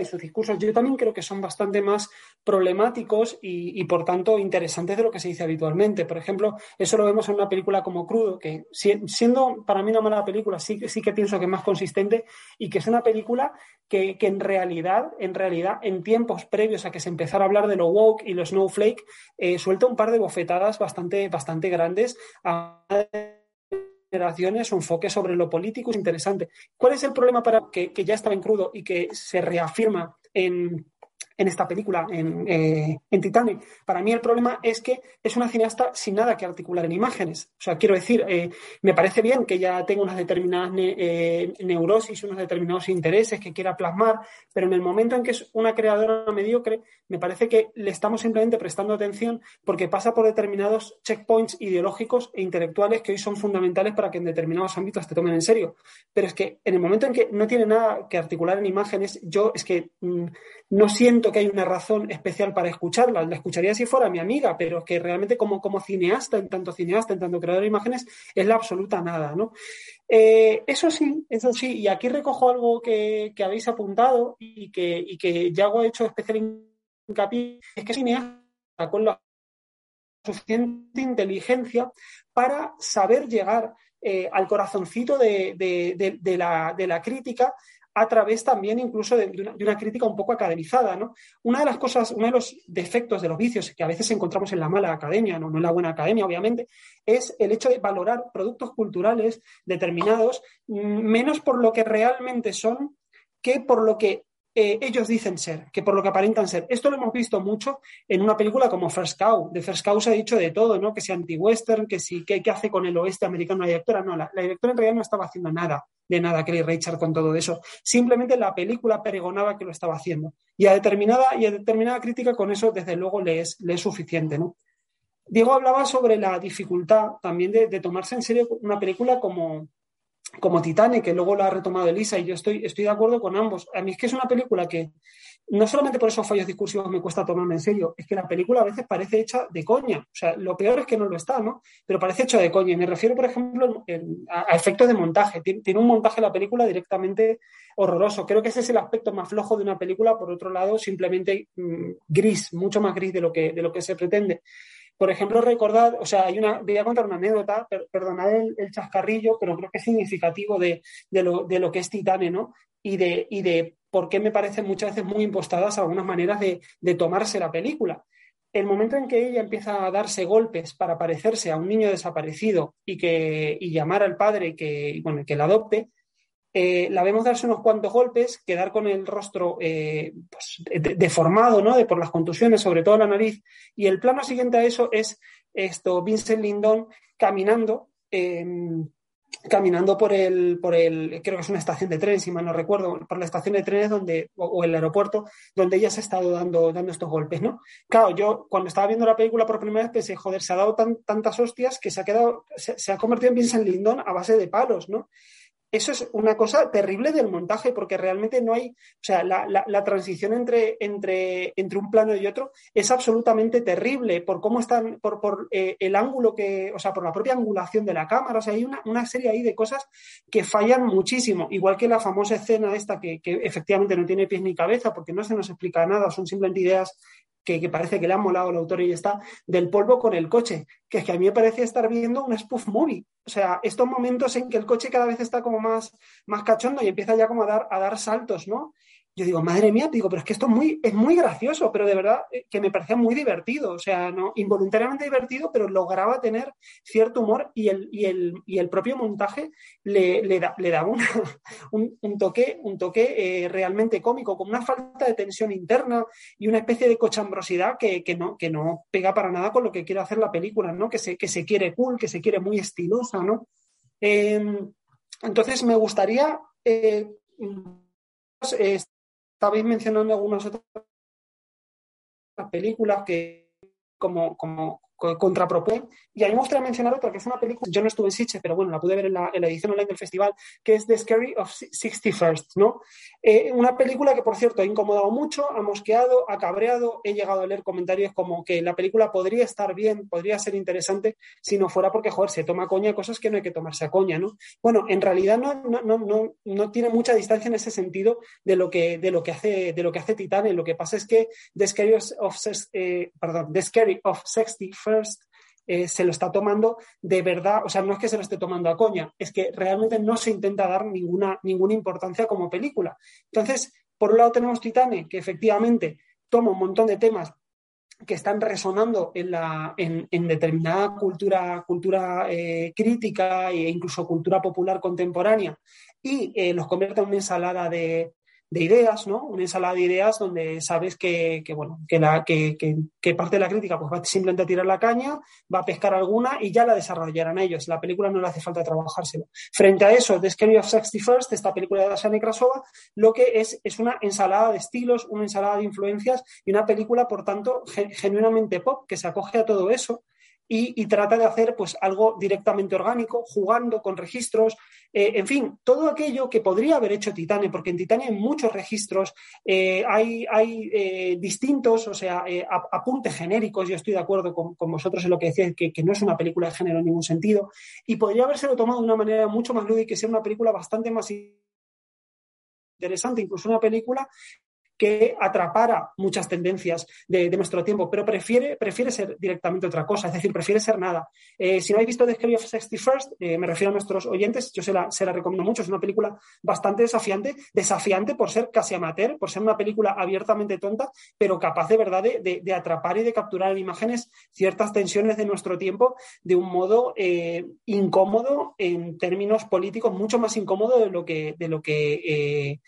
y sus discursos, yo también creo que son bastante más problemáticos y, por tanto, interesantes de lo que se dice habitualmente. Por ejemplo, eso lo vemos en una película como Crudo, que siendo para mí una mala película, sí, sí que pienso que es más consistente y que es una película que, en realidad, en realidad, en tiempos previos a que se empezara a hablar de lo woke y lo snowflake, eh, suelta un par de bofetadas bastante, bastante grandes a generaciones, un enfoque sobre lo político es interesante. ¿Cuál es el problema para que, que ya estaba en crudo y que se reafirma en, en esta película, en, eh, en, Titanic. Para mí el problema es que es una cineasta sin nada que articular en imágenes. O sea, quiero decir, eh, me parece bien que ella tenga unas determinadas eh, neurosis, unos determinados intereses que quiera plasmar, pero en el momento en que es una creadora mediocre, me parece que le estamos simplemente prestando atención porque pasa por determinados checkpoints ideológicos e intelectuales que hoy son fundamentales para que en determinados ámbitos te tomen en serio. Pero es que en el momento en que no tiene nada que articular en imágenes, yo es que mm, no siento que hay una razón especial para escucharla. La escucharía si fuera mi amiga, pero es que realmente como, como cineasta, en tanto cineasta, en tanto creador de imágenes, es la absoluta nada, ¿no? Eh, eso sí, eso sí, y aquí recojo algo que, habéis apuntado y que, y que Yago ha hecho especial hincapié, es que cineasta con la suficiente inteligencia para saber llegar eh, al corazoncito de, la, de, la, crítica a través también incluso de, una, crítica un poco academizada. ¿no? Una de las cosas, uno de los defectos de los vicios que a veces encontramos en la mala academia, no, en la buena academia, obviamente, es el hecho de valorar productos culturales determinados mm, menos por lo que realmente son que por lo que eh, ellos dicen ser, que por lo que aparentan ser. Esto lo hemos visto mucho en una película como First Cow. De First Cow se ha dicho de todo, ¿no? Que sea anti-western, que sí, que, hace con el oeste americano la directora. No, la, directora en realidad no estaba haciendo nada de nada Kelly Richard con todo eso. Simplemente la película pregonaba que lo estaba haciendo. Y a determinada, y a determinada crítica con eso, desde luego, le es, le es suficiente, ¿no? Diego hablaba sobre la dificultad también de tomarse en serio una película como, como Titanic, que luego lo ha retomado Elisa, y yo estoy, estoy de acuerdo con ambos. A mí es que es una película que no solamente por esos fallos discursivos me cuesta tomarme en serio, es que la película a veces parece hecha de coña. O sea, lo peor es que no lo está, ¿no? Pero parece hecha de coña. Y me refiero, por ejemplo, a, efectos de montaje. Tiene, un montaje la película directamente horroroso. Creo que ese es el aspecto más flojo de una película. Por otro lado, simplemente mm, gris, mucho más gris de lo que, de lo que se pretende. Por ejemplo, recordad, o sea, hay una, voy a contar una anécdota, perdonad el, chascarrillo, pero creo que es significativo de, lo, que es Titane, ¿no? Y de, por qué me parecen muchas veces muy impostadas algunas maneras de, tomarse la película. El momento en que ella empieza a darse golpes para parecerse a un niño desaparecido y, que, y llamar al padre que, bueno, que la adopte, eh, la vemos darse unos cuantos golpes, quedar con el rostro eh, pues, deformado, ¿no? De, por las contusiones, sobre todo la nariz. Y el plano siguiente a eso es esto, Vincent Lindon caminando, em, caminando por el, por el, creo que es una estación de tren, si mal no recuerdo, por la estación de trenes donde, o, el aeropuerto, donde ella se ha estado dando, dando estos golpes, ¿no? Claro, yo cuando estaba viendo la película por primera vez pensé, joder, se ha dado tantas hostias que se ha quedado, se, se ha convertido en Vincent Lindon a base de palos, ¿no? Eso es una cosa terrible del montaje, porque realmente no hay, o sea, la, la, transición entre, entre, entre, un plano y otro es absolutamente terrible por cómo están, por, por eh, el ángulo que, o sea, por la propia angulación de la cámara, o sea, hay una, una, serie ahí de cosas que fallan muchísimo, igual que la famosa escena esta que, que efectivamente no tiene pies ni cabeza, porque no se nos explica nada, son simplemente ideas que, parece que le ha molado al autor y está, del polvo con el coche, que es que a mí me parece estar viendo un spoof movie. O sea, estos momentos en que el coche cada vez está como más, más cachondo y empieza ya como a dar, a dar saltos, ¿no? Yo digo, madre mía, digo, pero es que esto es muy, es muy gracioso, pero de verdad eh, que me parecía muy divertido, o sea, no involuntariamente divertido, pero lograba tener cierto humor y el, y el, y el propio montaje le, le, da, le daba un, un, toque, un toque eh, realmente cómico, con una falta de tensión interna y una especie de cochambrosidad que, que, no, que no pega para nada con lo que quiere hacer la película, ¿no? Que se, que se quiere cool, que se quiere muy estilosa, ¿no? Em, entonces me gustaría eh, estabais mencionando algunas otras películas que como, como contrapropone. Y a mí me gustaría mencionar otra, que es una película, yo no estuve en Sitges, pero bueno, la pude ver en la, edición online del festival, que es The Scary of 61st, ¿no? Eh, una película que, por cierto, ha incomodado mucho, ha mosqueado, ha cabreado, he llegado a leer comentarios como que la película podría estar bien, podría ser interesante, si no fuera porque, joder, se toma coña cosas que no hay que tomarse a coña, ¿no? Bueno, en realidad no, no, no, no, tiene mucha distancia en ese sentido de lo que, de lo que hace, de lo que hace Titanic. Lo que pasa es que The Scary of, eh, perdón, The Scary of 61st eh, se lo está tomando de verdad, o sea, no es que se lo esté tomando a coña, es que realmente no se intenta dar ninguna, ninguna importancia como película. Entonces, por un lado tenemos Titane, que efectivamente toma un montón de temas que están resonando en, la, en, determinada cultura, cultura eh, crítica e incluso cultura popular contemporánea y eh, los convierte en una ensalada de, de ideas, ¿no? Una ensalada de ideas donde sabes que, que bueno, que, la, que, que, parte de la crítica pues va simplemente a tirar la caña, va a pescar alguna y ya la desarrollarán ellos. La película no le hace falta trabajárselo. Frente a eso, The Scary of Sexty First, esta película de Dasha Krasova, lo que es es una ensalada de estilos, una ensalada de influencias y una película, por tanto, genuinamente pop, que se acoge a todo eso y, trata de hacer pues algo directamente orgánico, jugando con registros, eh, en fin, todo aquello que podría haber hecho Titane, porque en Titane hay muchos registros, eh, hay, hay eh, distintos, o sea, apuntes genéricos, yo estoy de acuerdo con, vosotros en lo que decíais, que, que, no es una película de género en ningún sentido, y podría habérselo tomado de una manera mucho más lúdica y ser una película bastante más interesante, incluso una película que atrapara muchas tendencias de, nuestro tiempo, pero prefiere, prefiere ser directamente otra cosa, es decir, prefiere ser nada. Eh, si no habéis visto The Scary of 61st, eh, me refiero a nuestros oyentes, yo se la, se la recomiendo mucho, es una película bastante desafiante, desafiante por ser casi amateur, por ser una película abiertamente tonta, pero capaz de verdad de, atrapar y de capturar en imágenes ciertas tensiones de nuestro tiempo de un modo eh, incómodo en términos políticos, mucho más incómodo de lo que, de lo que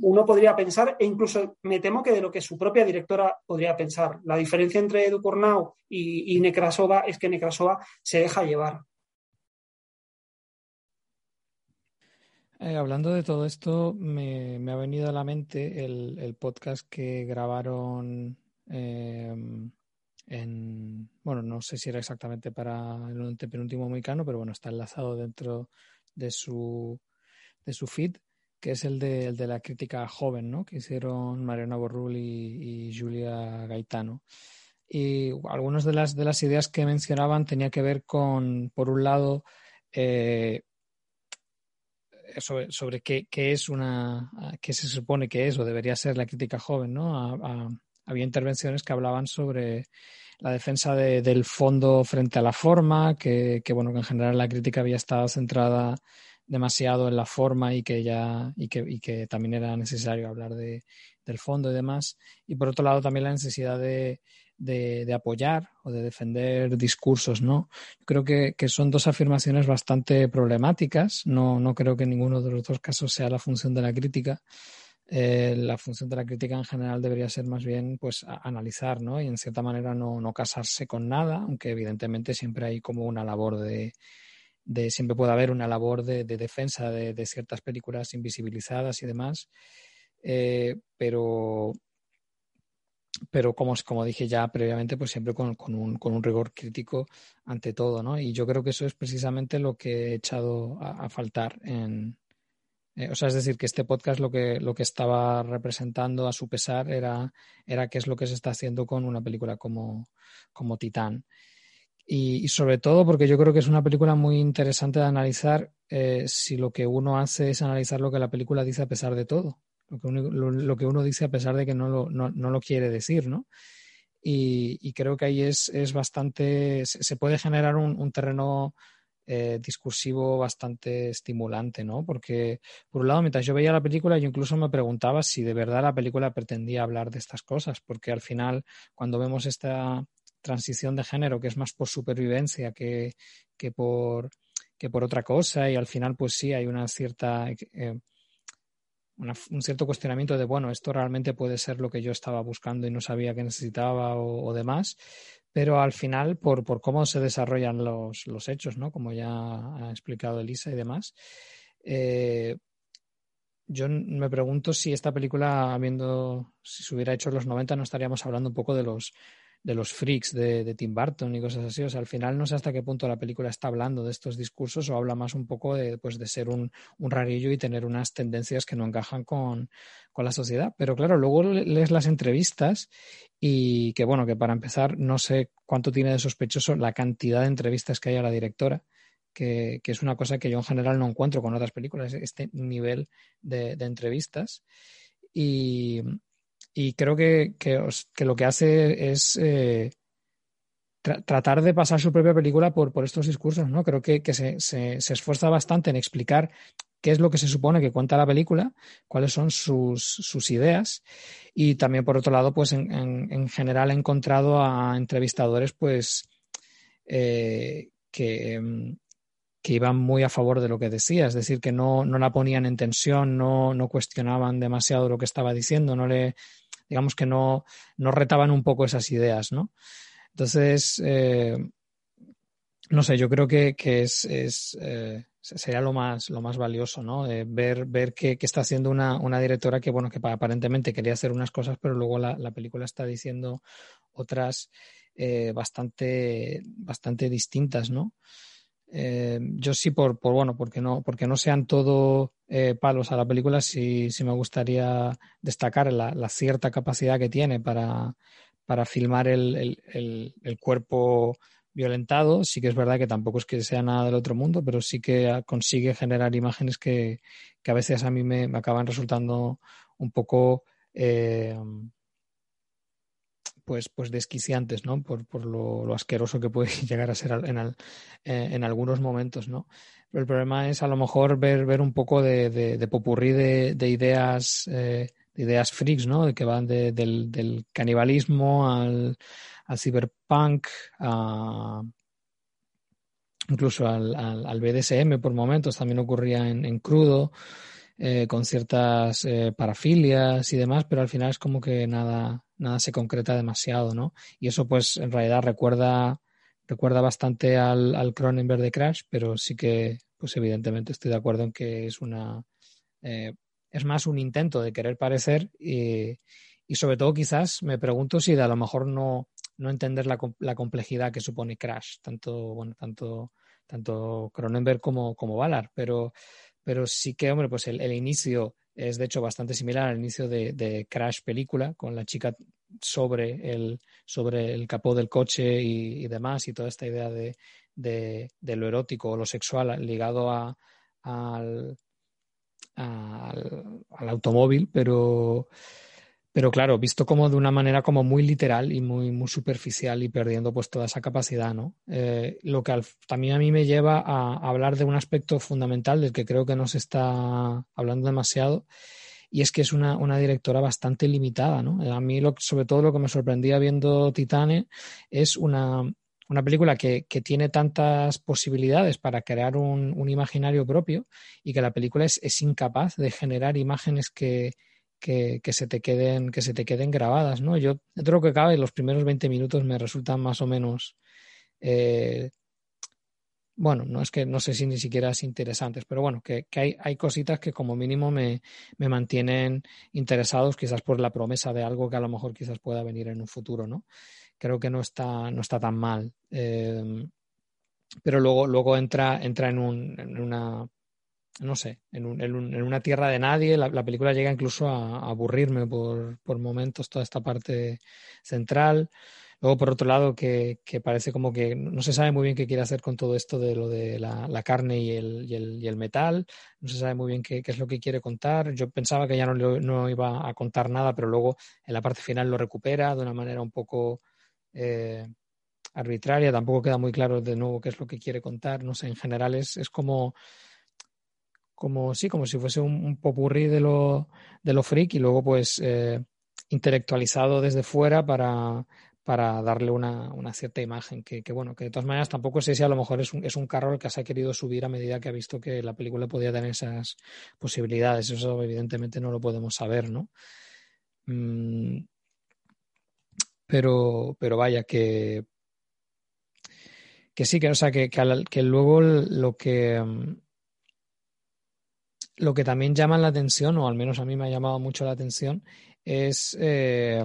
uno podría pensar e incluso me temo que de lo que su propia directora podría pensar. La diferencia entre Ducournau y, y Nekrasova es que Nekrasova se deja llevar. Eh, hablando de todo esto, me, ha venido a la mente el, podcast que grabaron em, en, bueno, no sé si era exactamente para el penúltimo Moicano, pero bueno, está enlazado dentro de su, de su feed, que es el de, el de la crítica joven, ¿no? Que hicieron Mariana Borrul y, Julia Gaetano. Y algunas de las, de las ideas que mencionaban tenía que ver con, por un lado, eh, sobre, sobre qué, qué, es una, qué se supone que es o debería ser la crítica joven, ¿no? había intervenciones que hablaban sobre la defensa del fondo frente a la forma, que, que, bueno, que en general la crítica había estado centrada demasiado en la forma y que ya y que, y que también era necesario hablar de, del fondo y demás. Y por otro lado también la necesidad de, de, apoyar o de defender discursos, ¿no? Creo que, que, son dos afirmaciones bastante problemáticas. No, no creo que ninguno de los dos casos sea la función de la crítica. Eh, la función de la crítica en general debería ser más bien pues analizar, ¿no? Y en cierta manera no, no casarse con nada, aunque evidentemente siempre hay como una labor de, de siempre puede haber una labor de, defensa de, ciertas películas invisibilizadas y demás, eh, pero pero como, como dije ya previamente, pues siempre con, un, con un rigor crítico ante todo, ¿no? Y yo creo que eso es precisamente lo que he echado a, a faltar en, eh, o sea, es decir, que este podcast lo que, lo que estaba representando a su pesar era, era qué es lo que se está haciendo con una película como, como Titán. Y, sobre todo porque yo creo que es una película muy interesante de analizar eh, si lo que uno hace es analizar lo que la película dice a pesar de todo. Lo que uno, lo, que uno dice a pesar de que no lo, no, no lo quiere decir, ¿no? Y, y, creo que ahí es, es bastante. Se puede generar un, un terreno eh, discursivo bastante estimulante, ¿no? Porque, por un lado, mientras yo veía la película, yo incluso me preguntaba si de verdad la película pretendía hablar de estas cosas, porque al final, cuando vemos esta transición de género, que es más por supervivencia que, que, por, que por otra cosa, y al final, pues sí, hay una cierta. Eh, un cierto cuestionamiento de, bueno, esto realmente puede ser lo que yo estaba buscando y no sabía que necesitaba o, o demás, pero al final, por, por cómo se desarrollan los, los, hechos, ¿no? Como ya ha explicado Elisa y demás, eh, yo me pregunto si esta película, habiendo, si se hubiera hecho en los 90, no estaríamos hablando un poco de los de los freaks de, de, Tim Burton y cosas así. O sea, al final no sé hasta qué punto la película está hablando de estos discursos o habla más un poco de, pues, de ser un, un rarillo y tener unas tendencias que no encajan con, con la sociedad. Pero claro, luego lees las entrevistas y que bueno, que para empezar no sé cuánto tiene de sospechoso la cantidad de entrevistas que hay a la directora. Que, que, es una cosa que yo en general no encuentro con otras películas, este nivel de, de entrevistas. Y, y creo que, que, lo que hace es eh, tra tratar de pasar su propia película por, por estos discursos, ¿no? Creo que, que se, se, esfuerza bastante en explicar qué es lo que se supone que cuenta la película, cuáles son sus, sus ideas y también por otro lado, pues en, en, en general he encontrado a entrevistadores pues eh, que, que iban muy a favor de lo que decía, es decir, que no, no la ponían en tensión, no, no cuestionaban demasiado lo que estaba diciendo, no le, digamos que no, no retaban un poco esas ideas, ¿no? Entonces, eh, no sé, yo creo que, que es, es eh, sería lo más, lo más valioso, ¿no? Eh, ver, ver qué, qué, está haciendo una, una, directora que, bueno, que aparentemente quería hacer unas cosas, pero luego la, la película está diciendo otras bastante, bastante distintas, ¿no? Eh, yo sí, por, por, bueno, porque no, porque no sean todo eh, palos a la película, sí, sí me gustaría destacar la, cierta capacidad que tiene para, para filmar el, el, el, el, cuerpo violentado. Sí que es verdad que tampoco es que sea nada del otro mundo, pero sí que consigue generar imágenes que, que a veces a mí me, me acaban resultando un poco eh, pues, pues desquiciantes, ¿no? Por, por lo, asqueroso que puede llegar a ser en, eh, en algunos momentos, ¿no? Pero el problema es a lo mejor ver, ver un poco de, de, de popurrí de, de ideas, eh, de ideas freaks, ¿no? Que van de, del, del, canibalismo al, al cyberpunk, a, incluso al, al, BDSM por momentos, también ocurría en, crudo. Eh, con ciertas parafilias y demás, pero al final es como que nada, nada se concreta demasiado, ¿no? Y eso pues en realidad recuerda, recuerda bastante al, al Cronenberg de Crash, pero sí que pues evidentemente estoy de acuerdo en que es una... Eh, es más un intento de querer parecer y, y, sobre todo quizás me pregunto si de a lo mejor no, no entender la, la complejidad que supone Crash, tanto, bueno, tanto, tanto Cronenberg como, como Ballard, pero pero sí que, hombre, pues el, inicio es de hecho bastante similar al inicio de, Crash película, con la chica sobre el, sobre el capó del coche y, demás, y toda esta idea de, de, lo erótico o lo sexual ligado a, al, al automóvil, pero pero claro, visto como de una manera como muy literal y muy, muy superficial y perdiendo pues toda esa capacidad, ¿no? Eh, lo que al, también a mí me lleva a, hablar de un aspecto fundamental del que creo que no se está hablando demasiado y es que es una, una directora bastante limitada, ¿no? A mí lo, sobre todo lo que me sorprendía viendo Titane es una, una película que, que, tiene tantas posibilidades para crear un, un, imaginario propio y que la película es incapaz de generar imágenes que, que, que, se te queden, que se te queden grabadas, ¿no? Yo, lo que cabe, los primeros 20 minutos me resultan más o menos eh, bueno, no es que no sé si ni siquiera es interesantes, pero bueno, que, hay, hay, cositas que como mínimo me, me, mantienen interesados, quizás por la promesa de algo que a lo mejor quizás pueda venir en un futuro, ¿no? Creo que no está, no está tan mal. Eh, pero luego, luego entra, entra en, un, en una no sé, en, un, en, una tierra de nadie. La, película llega incluso a, aburrirme por, por, momentos toda esta parte central. Luego, por otro lado, que, parece como que no se sabe muy bien qué quiere hacer con todo esto de lo de la, carne y el, y, el, y el, metal. No se sabe muy bien qué, es lo que quiere contar. Yo pensaba que ya no, no, iba a contar nada, pero luego en la parte final lo recupera de una manera un poco eh, arbitraria. Tampoco queda muy claro de nuevo qué es lo que quiere contar. No sé, en general es, es como como sí, como si fuese un, un popurrí de lo, de lo freak y luego pues eh, intelectualizado desde fuera para, para darle una, una cierta imagen. Que, que, bueno, que de todas maneras tampoco sé si a lo mejor es un, es un carro al que se ha querido subir a medida que ha visto que la película podía tener esas posibilidades. Eso evidentemente no lo podemos saber, ¿no? Mm, pero, pero vaya, que, que sí, que, o sea, que, que, que luego lo que lo que también llama la atención, o al menos a mí me ha llamado mucho la atención, es eh,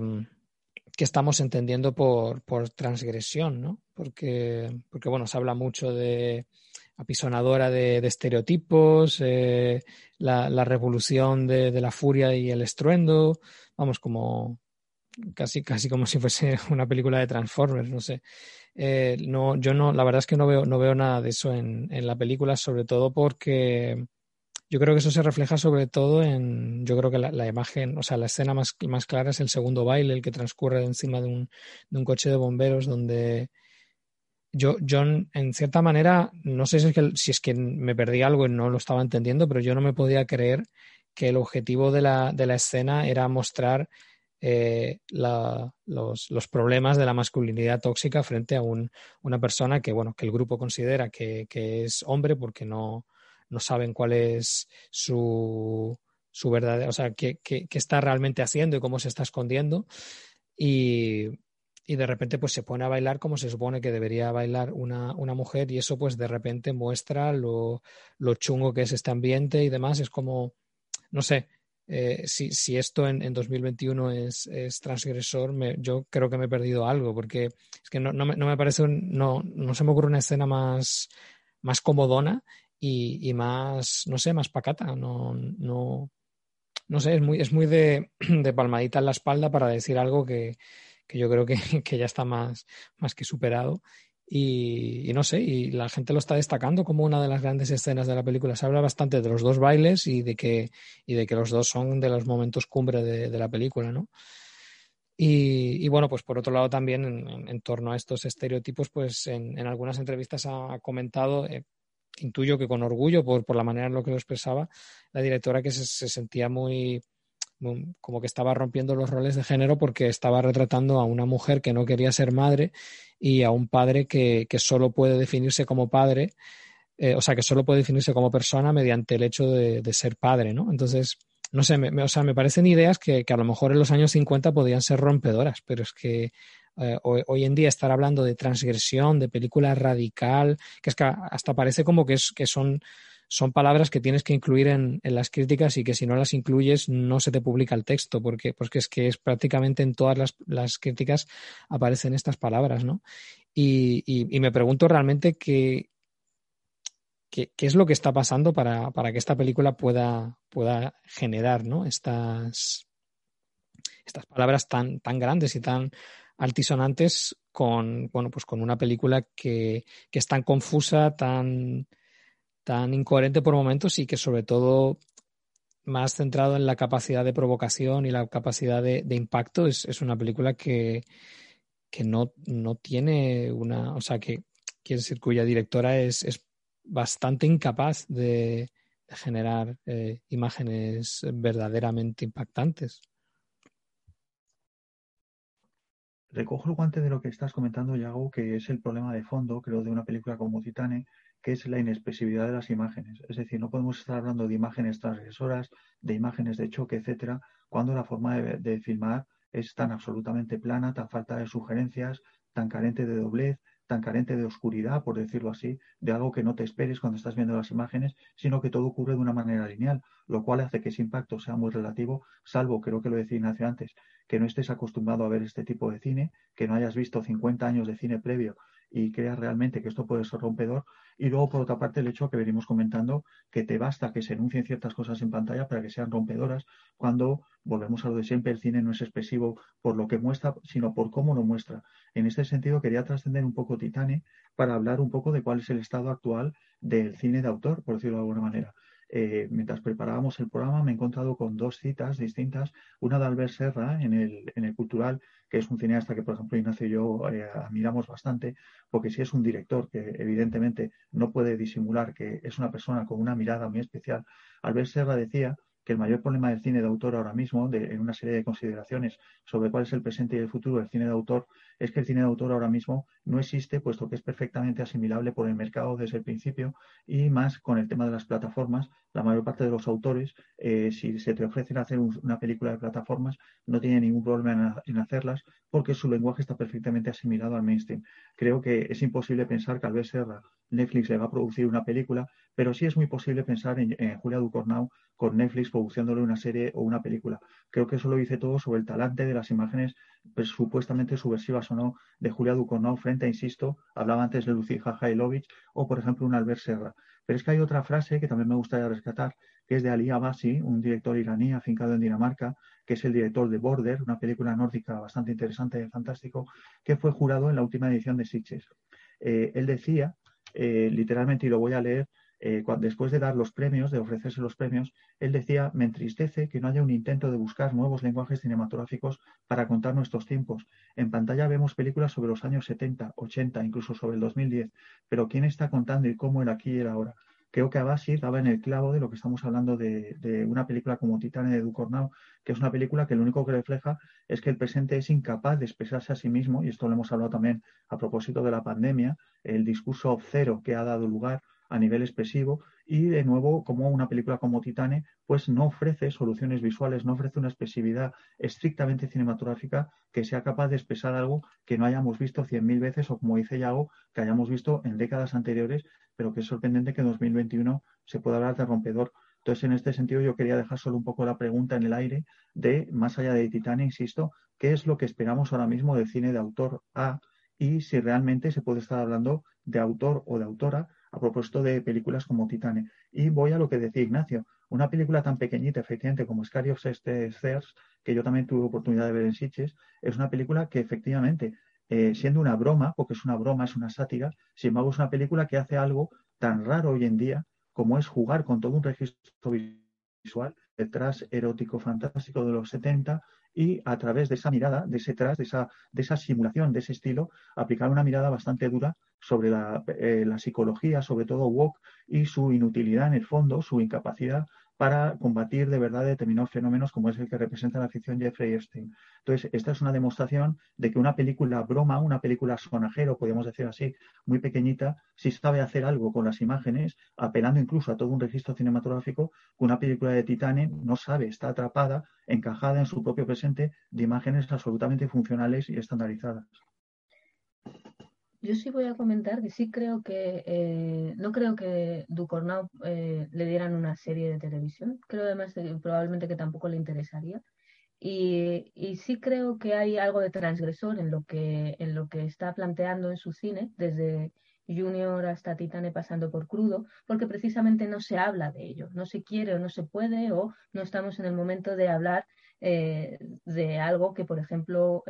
que estamos entendiendo por, por transgresión, ¿no? Porque, porque, bueno, se habla mucho de apisonadora de, estereotipos, eh, la, la, revolución de, la furia y el estruendo, vamos, como casi, casi como si fuese una película de Transformers, no sé. Eh, no, yo no, la verdad es que no veo, no veo nada de eso en, en la película, sobre todo porque yo creo que eso se refleja sobre todo en, yo creo que la, imagen, o sea, la escena más, más, clara es el segundo baile, el que transcurre encima de un, de un coche de bomberos donde yo, yo, en cierta manera, no sé si es, que, si es que me perdí algo y no lo estaba entendiendo, pero yo no me podía creer que el objetivo de la, de la escena era mostrar eh, la, los, los, problemas de la masculinidad tóxica frente a un, una persona que, bueno, que el grupo considera que, que es hombre porque no, no saben cuál es su, su verdad, o sea, qué, qué, está realmente haciendo y cómo se está escondiendo. Y, y, de repente pues se pone a bailar como se supone que debería bailar una, una mujer y eso pues de repente muestra lo, lo, chungo que es este ambiente y demás. Es como, no sé, eh, si, si, esto en, en 2021 es, es transgresor, yo creo que me he perdido algo porque es que no, no, me, no me parece, un, no, no se me ocurre una escena más, más comodona y, más, no sé, más pacata. No, no, no sé, es muy, es muy de, de, palmadita en la espalda para decir algo que, que yo creo que, que, ya está más, más que superado. Y, no sé, y la gente lo está destacando como una de las grandes escenas de la película. Se habla bastante de los dos bailes y de que, y de que los dos son de los momentos cumbre de, la película, ¿no? Y, bueno, pues por otro lado también en, en, torno a estos estereotipos, pues en, en algunas entrevistas ha comentado, eh, intuyo que con orgullo por, por la manera en lo que lo expresaba, la directora que se, se sentía muy, como que estaba rompiendo los roles de género porque estaba retratando a una mujer que no quería ser madre y a un padre que, que solo puede definirse como padre, eh, o sea, que solo puede definirse como persona mediante el hecho de, de ser padre, ¿no? Entonces, no sé, me, o sea, me parecen ideas que, que, a lo mejor en los años 50 podían ser rompedoras, pero es que eh, hoy, en día estar hablando de transgresión, de película radical, que es que hasta parece como que, es, que son, son palabras que tienes que incluir en, en, las críticas y que si no las incluyes no se te publica el texto, porque, porque es que es prácticamente en todas las, las críticas aparecen estas palabras, ¿no? Y, y, y me pregunto realmente qué, qué, qué, es lo que está pasando para, para que esta película pueda, pueda generar, ¿no? Estas, estas palabras tan, tan grandes y tan altisonantes con, bueno, pues con una película que, que es tan confusa, tan, tan incoherente por momentos y que sobre todo más centrado en la capacidad de provocación y la capacidad de, impacto, es, es, una película que, que no, no, tiene una, o sea, que quiere decir cuya directora es, es bastante incapaz de, de generar eh, imágenes verdaderamente impactantes. Recojo el guante de lo que estás comentando, Yago, que es el problema de fondo, creo, de una película como Titane, que es la inexpresividad de las imágenes. Es decir, no podemos estar hablando de imágenes transgresoras, de imágenes de choque, etcétera, cuando la forma de, de filmar es tan absolutamente plana, tan falta de sugerencias, tan carente de doblez, tan carente de oscuridad, por decirlo así, de algo que no te esperes cuando estás viendo las imágenes, sino que todo ocurre de una manera lineal, lo cual hace que ese impacto sea muy relativo, salvo, creo que lo decía Ignacio antes, que no estés acostumbrado a ver este tipo de cine, que no hayas visto 50 años de cine previo y creas realmente que esto puede ser rompedor. Y luego, por otra parte, el hecho que venimos comentando, que te basta que se enuncien ciertas cosas en pantalla para que sean rompedoras, cuando volvemos a lo de siempre, el cine no es expresivo por lo que muestra, sino por cómo lo muestra. En este sentido, quería trascender un poco Titane para hablar un poco de cuál es el estado actual del cine de autor, por decirlo de alguna manera. Eh, mientras preparábamos el programa me he encontrado con dos citas distintas, una de Albert Serra en el, en el Cultural, que es un cineasta que, por ejemplo, Ignacio y yo eh, admiramos bastante, porque si es un director que evidentemente no puede disimular que es una persona con una mirada muy especial, Albert Serra decía que el mayor problema del cine de autor ahora mismo, en una serie de consideraciones sobre cuál es el presente y el futuro del cine de autor, es que el cine de autor ahora mismo no existe, puesto que es perfectamente asimilable por el mercado desde el principio y más con el tema de las plataformas. La mayor parte de los autores, eh, si se te ofrecen hacer una película de plataformas, no tienen ningún problema en, hacerlas porque su lenguaje está perfectamente asimilado al mainstream. Creo que es imposible pensar que al vez Serra Netflix le va a producir una película, pero sí es muy posible pensar en, Julia Ducornau con Netflix produciéndole una serie o una película. Creo que eso lo dice todo sobre el talante de las imágenes pues, supuestamente subversivas o no de Julia Ducornau frente a, insisto, hablaba antes de Lucy Jajailovich o, por ejemplo, un Albert Serra. Pero es que hay otra frase que también me gustaría rescatar, que es de Ali Abasi, un director iraní afincado en Dinamarca, que es el director de Border, una película nórdica bastante interesante y fantástico, que fue jurado en la última edición de Sitges. Eh, él decía, eh, literalmente, y lo voy a leer, eh, después de dar los premios, de ofrecerse los premios, él decía, me entristece que no haya un intento de buscar nuevos lenguajes cinematográficos para contar nuestros tiempos. En pantalla vemos películas sobre los años 70, 80, incluso sobre el 2010, pero ¿quién está contando y cómo era aquí y era ahora? Creo que Abasi daba en el clavo de lo que estamos hablando de, una película como Titane de Ducornau, que es una película que lo único que refleja es que el presente es incapaz de expresarse a sí mismo, y esto lo hemos hablado también a propósito de la pandemia, el discurso cero que ha dado lugar a nivel expresivo y de nuevo como una película como Titane pues no ofrece soluciones visuales, no ofrece una expresividad estrictamente cinematográfica que sea capaz de expresar algo que no hayamos visto cien mil veces o como dice Yago, que hayamos visto en décadas anteriores, pero que es sorprendente que en 2021 se pueda hablar de rompedor. Entonces, en este sentido, yo quería dejar solo un poco la pregunta en el aire de, más allá de Titane, insisto, ¿qué es lo que esperamos ahora mismo del cine de autor A y si realmente se puede estar hablando de autor o de autora a propósito de películas como Titane. Y voy a lo que decía Ignacio, una película tan pequeñita, efectivamente, como Scary of Stairs, que yo también tuve oportunidad de ver en Sitges, es una película que efectivamente, eh, siendo una broma, porque es una broma, es una sátira, sin embargo es una película que hace algo tan raro hoy en día como es jugar con todo un registro visual, detrás erótico fantástico de los 70, y a través de esa mirada, de ese tras, de esa, de esa simulación, de ese estilo, aplicar una mirada bastante dura sobre la, eh, la psicología, sobre todo Wok, y su inutilidad en el fondo, su incapacidad para combatir de verdad determinados fenómenos como es el que representa la ficción Jeffrey Epstein. Entonces, esta es una demostración de que una película broma, una película sonajero, podríamos decir así, muy pequeñita, si sabe hacer algo con las imágenes, apelando incluso a todo un registro cinematográfico, que una película de Titane no sabe, está atrapada, encajada en su propio presente de imágenes absolutamente funcionales y estandarizadas. Yo sí voy a comentar que sí creo que, eh, no creo que Ducornau eh, le dieran una serie de televisión, creo además eh, probablemente que tampoco le interesaría. Y, y, sí creo que hay algo de transgresor en lo que, en lo que está planteando en su cine, desde Junior hasta Titane pasando por crudo, porque precisamente no se habla de ello, no se quiere o no se puede o no estamos en el momento de hablar de algo que, por ejemplo,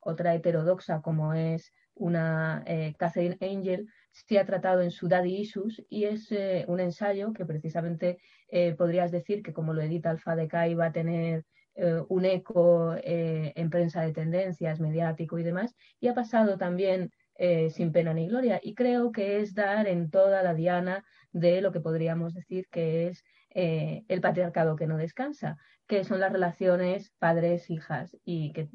otra heterodoxa como es una eh, Catherine Angel, se ha tratado en su Daddy Issues y es eh, un ensayo que precisamente eh, podrías decir que como lo edita Alfa de Kai va a tener un eco en prensa de tendencias, mediático y demás, y ha pasado también sin pena ni gloria. Y creo que es dar en toda la diana de lo que podríamos decir que es el patriarcado que no descansa que son las relaciones padres-hijas y que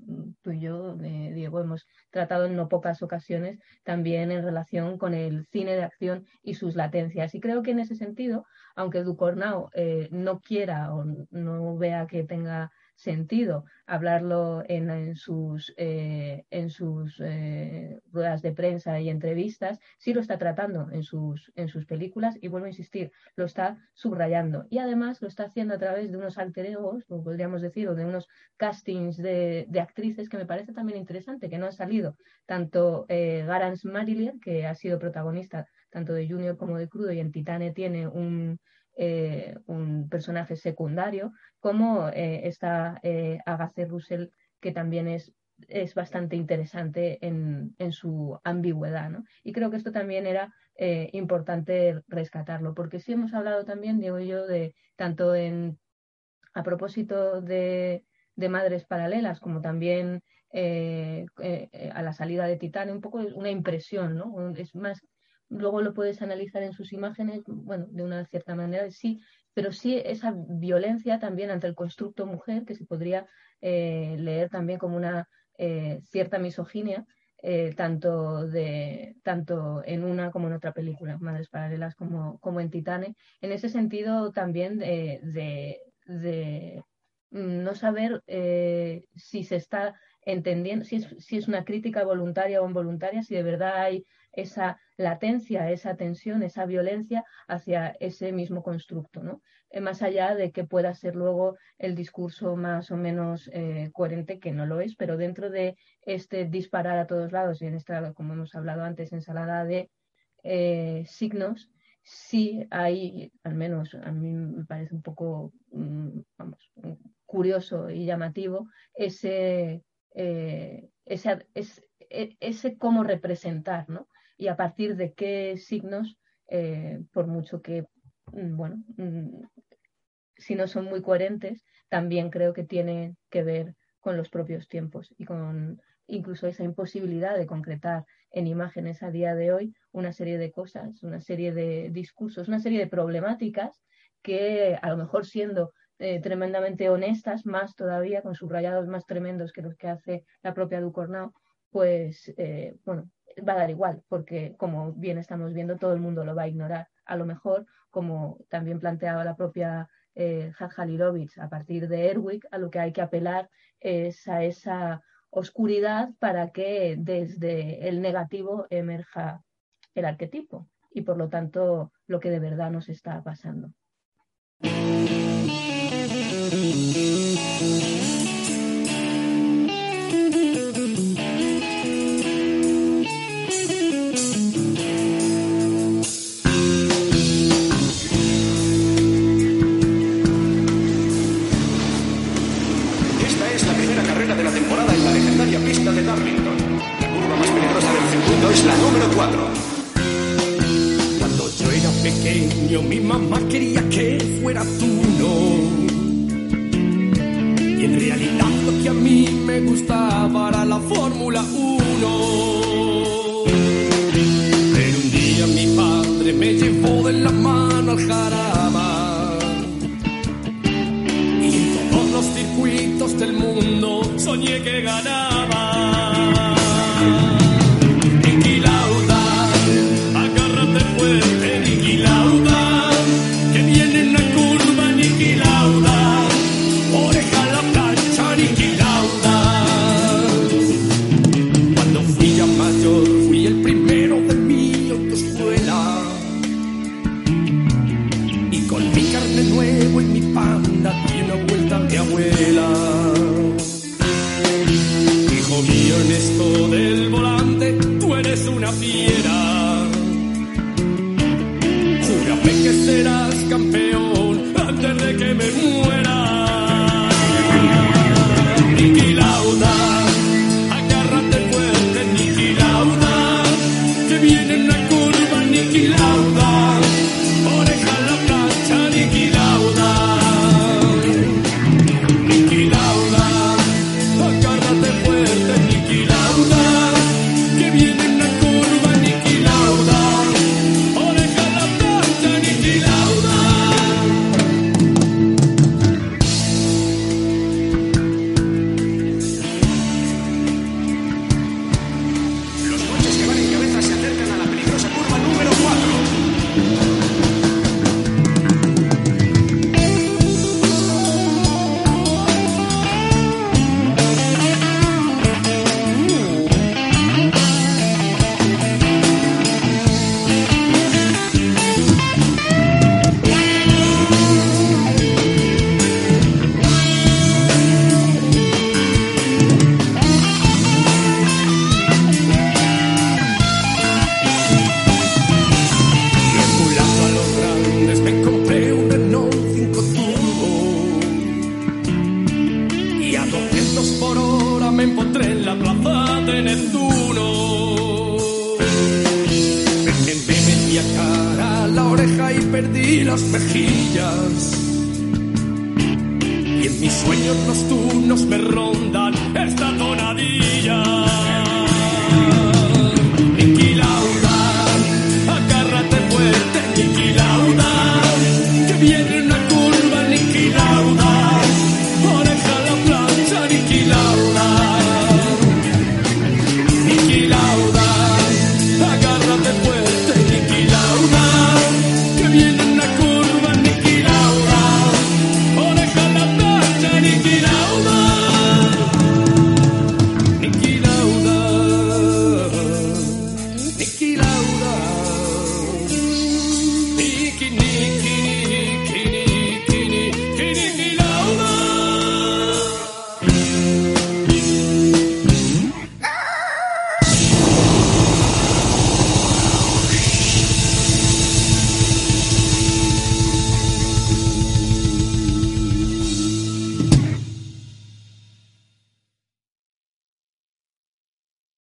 tú y yo, eh, Diego, hemos tratado en no pocas ocasiones también en relación con el cine de acción y sus latencias. Y creo que en ese sentido, aunque Ducornau eh, no quiera o no vea que tenga sentido hablarlo en, sus, eh, en sus eh, ruedas de prensa y entrevistas, sí lo está tratando en sus, en sus películas y vuelvo a insistir, lo está subrayando. Y además lo está haciendo a través de unos alter egos, podríamos decir, o de unos castings de, actrices que me parece también interesante, que no han salido. Tanto eh, Garance Marillier, que ha sido protagonista tanto de Junior como de Crudo y en Titane tiene un eh, un personaje secundario, como eh, está eh, Agatha Russell, que también es, es bastante interesante en, su ambigüedad. Y creo que esto también era importante rescatarlo, porque sí hemos hablado también, digo yo, de tanto en a propósito de, madres paralelas, como también a la salida de Titán, un poco una impresión, ¿no? Es más luego lo puedes analizar en sus imágenes, bueno, de una cierta manera sí, pero sí esa violencia también ante el constructo mujer, que se podría eh, leer también como una eh, cierta misoginia, eh, tanto, de, tanto en una como en otra película, Madres Paralelas como, como en Titane. En ese sentido también de, de, no saber si se está entendiendo, si si es una crítica voluntaria o involuntaria, si de verdad hay esa latencia, esa tensión, esa violencia hacia ese mismo constructo, ¿no? Eh, más allá de que pueda ser luego el discurso más o menos eh, coherente, que no lo es, pero dentro de este disparar a todos lados y en esta, como hemos hablado antes, ensalada de eh, signos, sí hay, al menos a mí me parece un poco, mm, vamos, curioso y llamativo, ese, ese, ese, cómo representar, ¿no? Y a partir de qué signos, eh, por mucho que, mm, bueno, mm, si no son muy coherentes, también creo que tiene que ver con los propios tiempos y con incluso esa imposibilidad de concretar en imágenes a día de hoy una serie de cosas, una serie de discursos, una serie de problemáticas que a lo mejor siendo eh, tremendamente honestas, más todavía, con subrayados más tremendos que los que hace la propia Ducornau, pues, eh, bueno, va a dar igual, porque como bien estamos viendo, todo el mundo lo va a ignorar. A lo mejor, como también planteaba la propia eh, a partir de Erwick, a lo que hay que apelar es a esa oscuridad para que desde el negativo emerja el arquetipo y por lo tanto lo que de verdad nos está pasando.